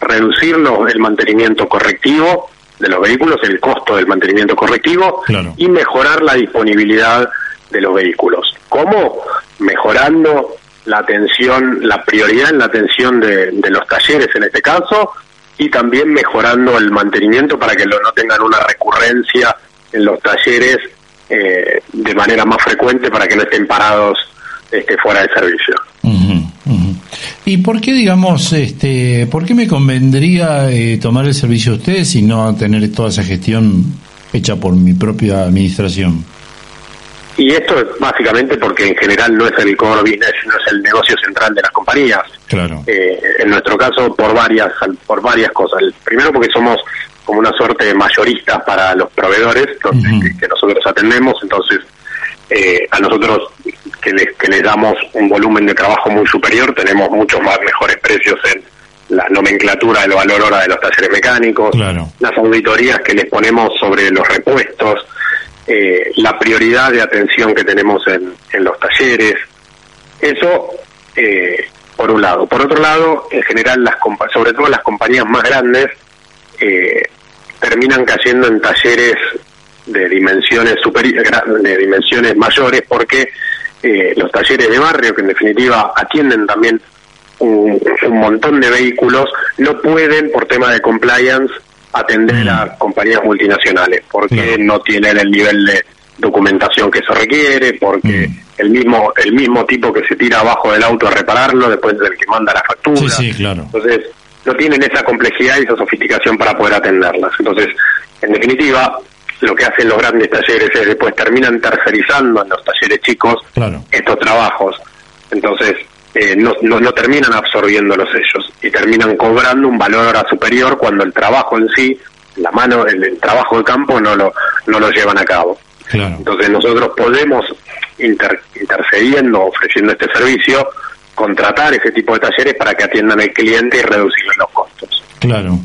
reducir el mantenimiento correctivo de los vehículos, el costo del mantenimiento correctivo y mejorar la disponibilidad de los vehículos. ¿Cómo? Mejorando la atención, la prioridad en la atención de, los talleres en este caso, y también mejorando el mantenimiento para que no tengan una recurrencia en los talleres eh, de manera más frecuente para que no estén parados este, fuera de servicio. ¿Y por qué, digamos, este, por qué me convendría eh, tomar el servicio de ustedes y no tener toda esa gestión hecha por mi propia administración? Y esto es básicamente porque en general no es el core business, no es el negocio central de las compañías. Claro. Eh, en nuestro caso, por varias, por varias cosas. Primero porque somos como una suerte de mayoristas para los proveedores que, nosotros atendemos, entonces eh, a nosotros que les, que les damos un volumen de trabajo muy superior, tenemos muchos más mejores precios en la nomenclatura del valor hora de los talleres mecánicos, las auditorías que les ponemos sobre los repuestos, eh, la prioridad de atención que tenemos en, los talleres. Eso, eh, por un lado. Por otro lado, en general, las sobre todo las compañías más grandes eh, terminan cayendo en talleres de dimensiones de dimensiones mayores porque los talleres de barrio que en definitiva atienden también un, un, montón de vehículos no pueden por tema de compliance atender mm. a compañías multinacionales, porque no tienen el nivel de documentación que se requiere, porque mm. el mismo el mismo tipo que se tira abajo del auto a repararlo, después es el que manda la factura. Sí, claro. Entonces, no tienen esa complejidad y esa sofisticación para poder atenderlas. Entonces, en definitiva, lo que hacen los grandes talleres es después terminan tercerizando en los talleres chicos estos trabajos. Entonces, eh, no, no, terminan absorbiendo los sellos y terminan cobrando un valor ahora superior cuando el trabajo en sí, la mano, el, trabajo de campo no lo, no lo llevan a cabo. Entonces nosotros podemos, intercediendo, ofreciendo este servicio, contratar ese tipo de talleres para que atiendan al cliente y reducirle los costos. Claro.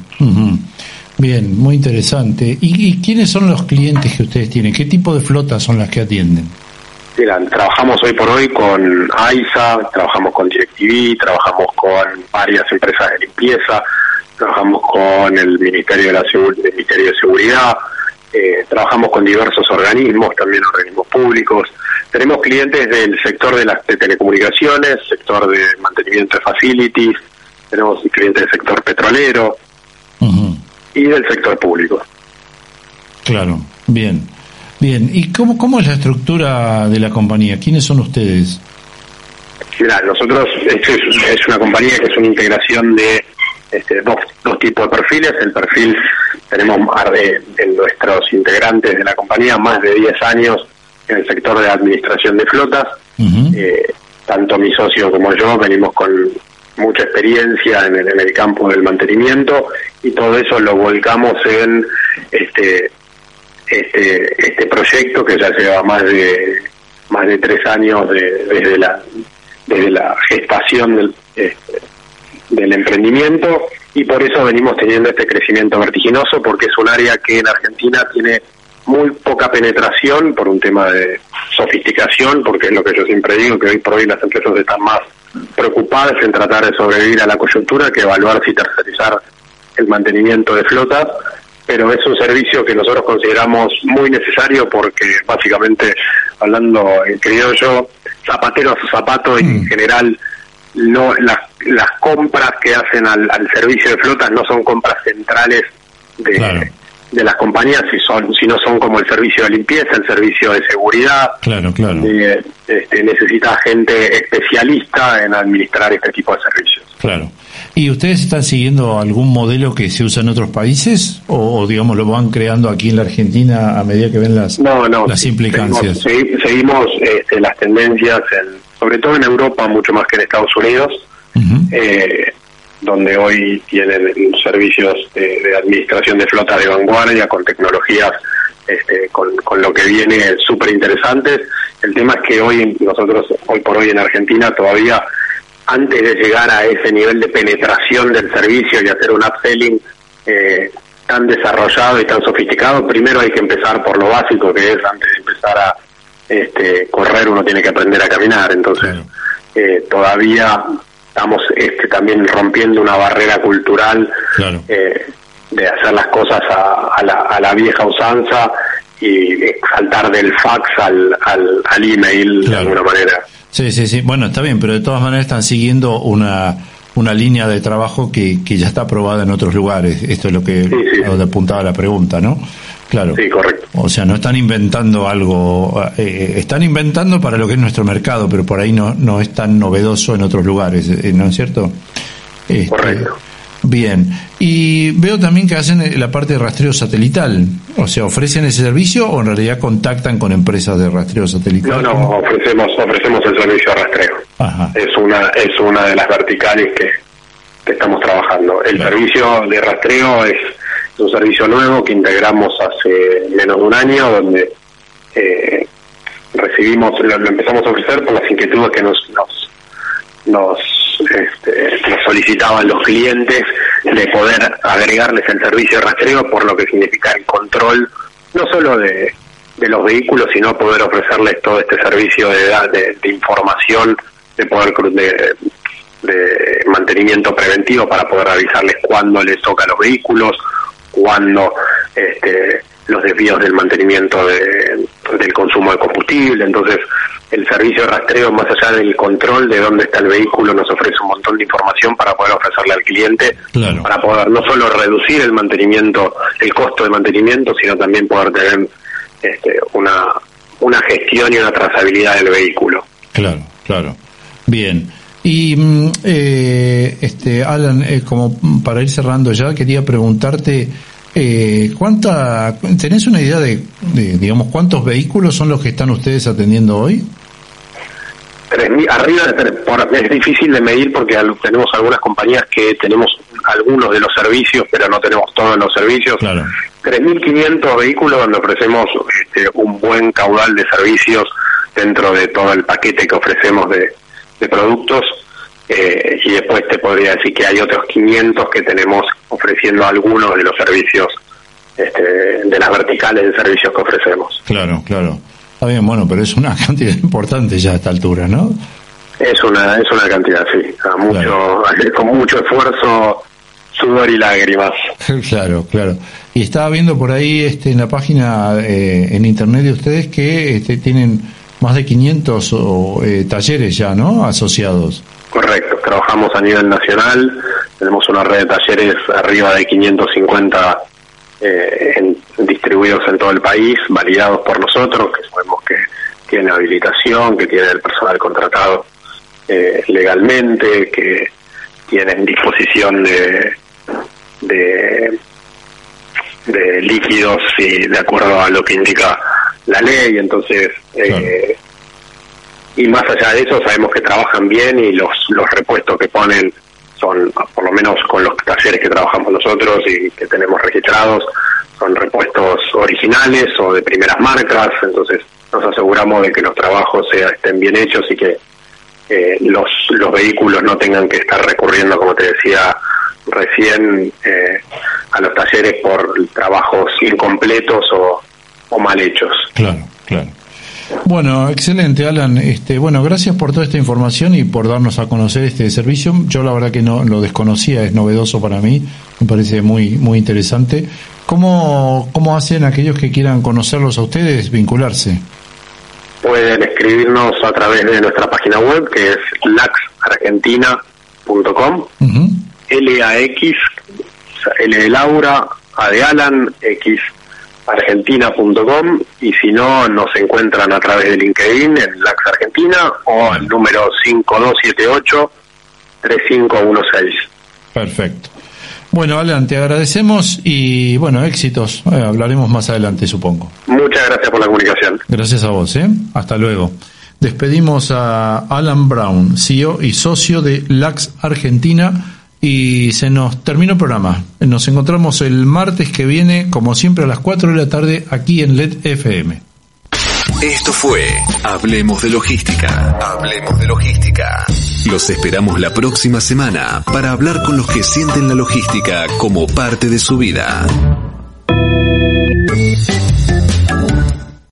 Bien, muy interesante. ¿Y, ¿Y quiénes son los clientes que ustedes tienen? ¿Qué tipo de flotas son las que atienden? trabajamos hoy por hoy con AISA, trabajamos con DirecTV, trabajamos con varias empresas de limpieza, trabajamos con el Ministerio de, la Ministerio de Seguridad, eh, trabajamos con diversos organismos, también organismos públicos. Tenemos clientes del sector de las telecomunicaciones, sector de mantenimiento de facilities, tenemos clientes del sector petrolero y del sector público. Claro, bien. Bien, ¿y cómo, cómo es la estructura de la compañía? ¿Quiénes son ustedes? Mira, nosotros, es, una compañía que es una integración de este, dos, dos tipos de perfiles. El perfil, tenemos de, de nuestros integrantes de la compañía más de 10 años en el sector de administración de flotas. Eh, tanto mi socio como yo venimos con mucha experiencia en el, en el campo del mantenimiento y todo eso lo volcamos en este este, este proyecto que ya lleva más de más de tres años desde la desde la gestación del, este, del emprendimiento y por eso venimos teniendo este crecimiento vertiginoso porque es un área que en Argentina tiene muy poca penetración por un tema de sofisticación, porque es lo que yo siempre digo, que hoy por hoy las empresas están más preocupadas en tratar de sobrevivir a la coyuntura que evaluar si tercerizar el mantenimiento de flotas pero es un servicio que nosotros consideramos muy necesario porque básicamente, hablando en criollo, zapatero a su zapato y en mm. general no las, las compras que hacen al, servicio de flotas no son compras centrales de, de las compañías, si son, si no son como el servicio de limpieza, el servicio de seguridad. Claro, claro. Eh, este, necesita gente especialista en administrar este tipo de servicios. Claro. ¿Y ustedes están siguiendo algún modelo que se usa en otros países o, digamos lo van creando aquí en la Argentina a medida que ven las, las implicancias? Seguimos, este, las tendencias, sobre todo en Europa, mucho más que en Estados Unidos, eh, donde hoy tienen servicios de, administración de flotas de vanguardia con tecnologías este, con, con, lo que viene súper interesantes. El tema es que hoy nosotros, hoy por hoy en Argentina, todavía antes de llegar a ese nivel de penetración del servicio y hacer un upselling eh, tan desarrollado y tan sofisticado, primero hay que empezar por lo básico que es antes de empezar a este, correr uno tiene que aprender a caminar, entonces eh, todavía estamos este, también rompiendo una barrera cultural eh, de hacer las cosas a, la, a la vieja usanza y saltar del fax al, al, al email de alguna manera. Sí, sí, sí. Bueno, está bien, pero de todas maneras están siguiendo una, una línea de trabajo que, que ya está aprobada en otros lugares. Esto es lo que apuntaba la pregunta, ¿no? Claro. Sí, correcto. O sea, no están inventando algo, eh, están inventando para lo que es nuestro mercado, pero por ahí no, no es tan novedoso en otros lugares, eh, ¿no es cierto? Este, correcto. Bien, y veo también que hacen eh, la parte de rastreo satelital, o sea, ¿ofrecen ese servicio o en realidad contactan con empresas de rastreo satelital? No, no, ofrecemos, ofrecemos el servicio de rastreo. Es una, es una de las verticales que, estamos trabajando. El servicio de rastreo es un servicio nuevo que integramos hace menos de un año, donde eh, recibimos, lo, empezamos a ofrecer por las inquietudes que nos, nos, nos este, solicitaban los clientes de poder agregarles el servicio de rastreo por lo que significa el control no solo de, de los vehículos sino poder ofrecerles todo este servicio de, de, información de poder de, de mantenimiento preventivo para poder avisarles cuándo les toca los vehículos cuándo este, los desvíos del mantenimiento de, del consumo de combustible. Entonces el servicio de rastreo, más allá del control de dónde está el vehículo, nos ofrece un montón de información para poder ofrecerle al cliente, para poder no solo reducir el mantenimiento, el costo de mantenimiento, sino también poder tener este, una, una gestión y una trazabilidad del vehículo. Claro, claro. Bien. Y mm, eh, este Alan, eh, como para ir cerrando ya, quería preguntarte eh, ¿cuánta, ¿tenés una idea de, de, digamos, cuántos vehículos son los que están ustedes atendiendo hoy? Arriba de es difícil de medir porque tenemos algunas compañías que tenemos algunos de los servicios, pero no tenemos todos los servicios. Claro. 3.500 vehículos donde ofrecemos este, un buen caudal de servicios dentro de todo el paquete que ofrecemos de, productos. Eh, y después te podría decir que hay otros 500 que tenemos ofreciendo algunos de los servicios este, de las verticales de servicios que ofrecemos. Claro, claro. Está bien, bueno, pero es una cantidad importante ya a esta altura, ¿no? Es una, es una cantidad, sí. Mucho, Con mucho esfuerzo, sudor y lágrimas. claro, claro. Y estaba viendo por ahí este, en la página eh, en internet de ustedes que este, tienen más de 500 eh, talleres ya, ¿no? Asociados. Correcto, trabajamos a nivel nacional, tenemos una red de talleres arriba de 550 eh, distribuidos en todo el país, validados por nosotros, que sabemos que tiene habilitación, que tiene el personal contratado eh, legalmente, que tienen disposición de, de, líquidos y de acuerdo a lo que indica la ley, entonces eh, y más allá de eso sabemos que trabajan bien y los, los repuestos que ponen son, por lo menos con los talleres que trabajamos nosotros y que tenemos registrados, son repuestos originales o de primeras marcas, entonces nos aseguramos de que los trabajos estén bien hechos y que eh, los, los vehículos no tengan que estar recurriendo, como te decía recién, eh, a los talleres por trabajos incompletos o, o mal hechos. Claro, claro. Bueno, excelente, Alan. Este, bueno, gracias por toda esta información y por darnos a conocer este servicio. Yo la verdad que no lo desconocía, es novedoso para mí, me parece muy muy interesante. ¿cómo, ¿cómo hacen aquellos que quieran conocerlos a ustedes, vincularse? Pueden escribirnos a través de nuestra página web que es laxargentina.com, L-A-X, L de Laura, A de Alan, X argentina.com y si no nos encuentran a través de LinkedIn en Lax Argentina o al número 5278 3516. Perfecto. Bueno, Alan, te agradecemos y bueno, éxitos. Eh, hablaremos más adelante, supongo. Muchas gracias por la comunicación. Gracias a vos, ¿eh? Hasta luego. Despedimos a Alan Brown, CEO y socio de Lax Argentina y se nos terminó el programa. Nos encontramos el martes que viene, como siempre, a las 4 de la tarde aquí en LED FM. Esto fue Hablemos de Logística. Hablemos de Logística. Los esperamos la próxima semana para hablar con los que sienten la logística como parte de su vida.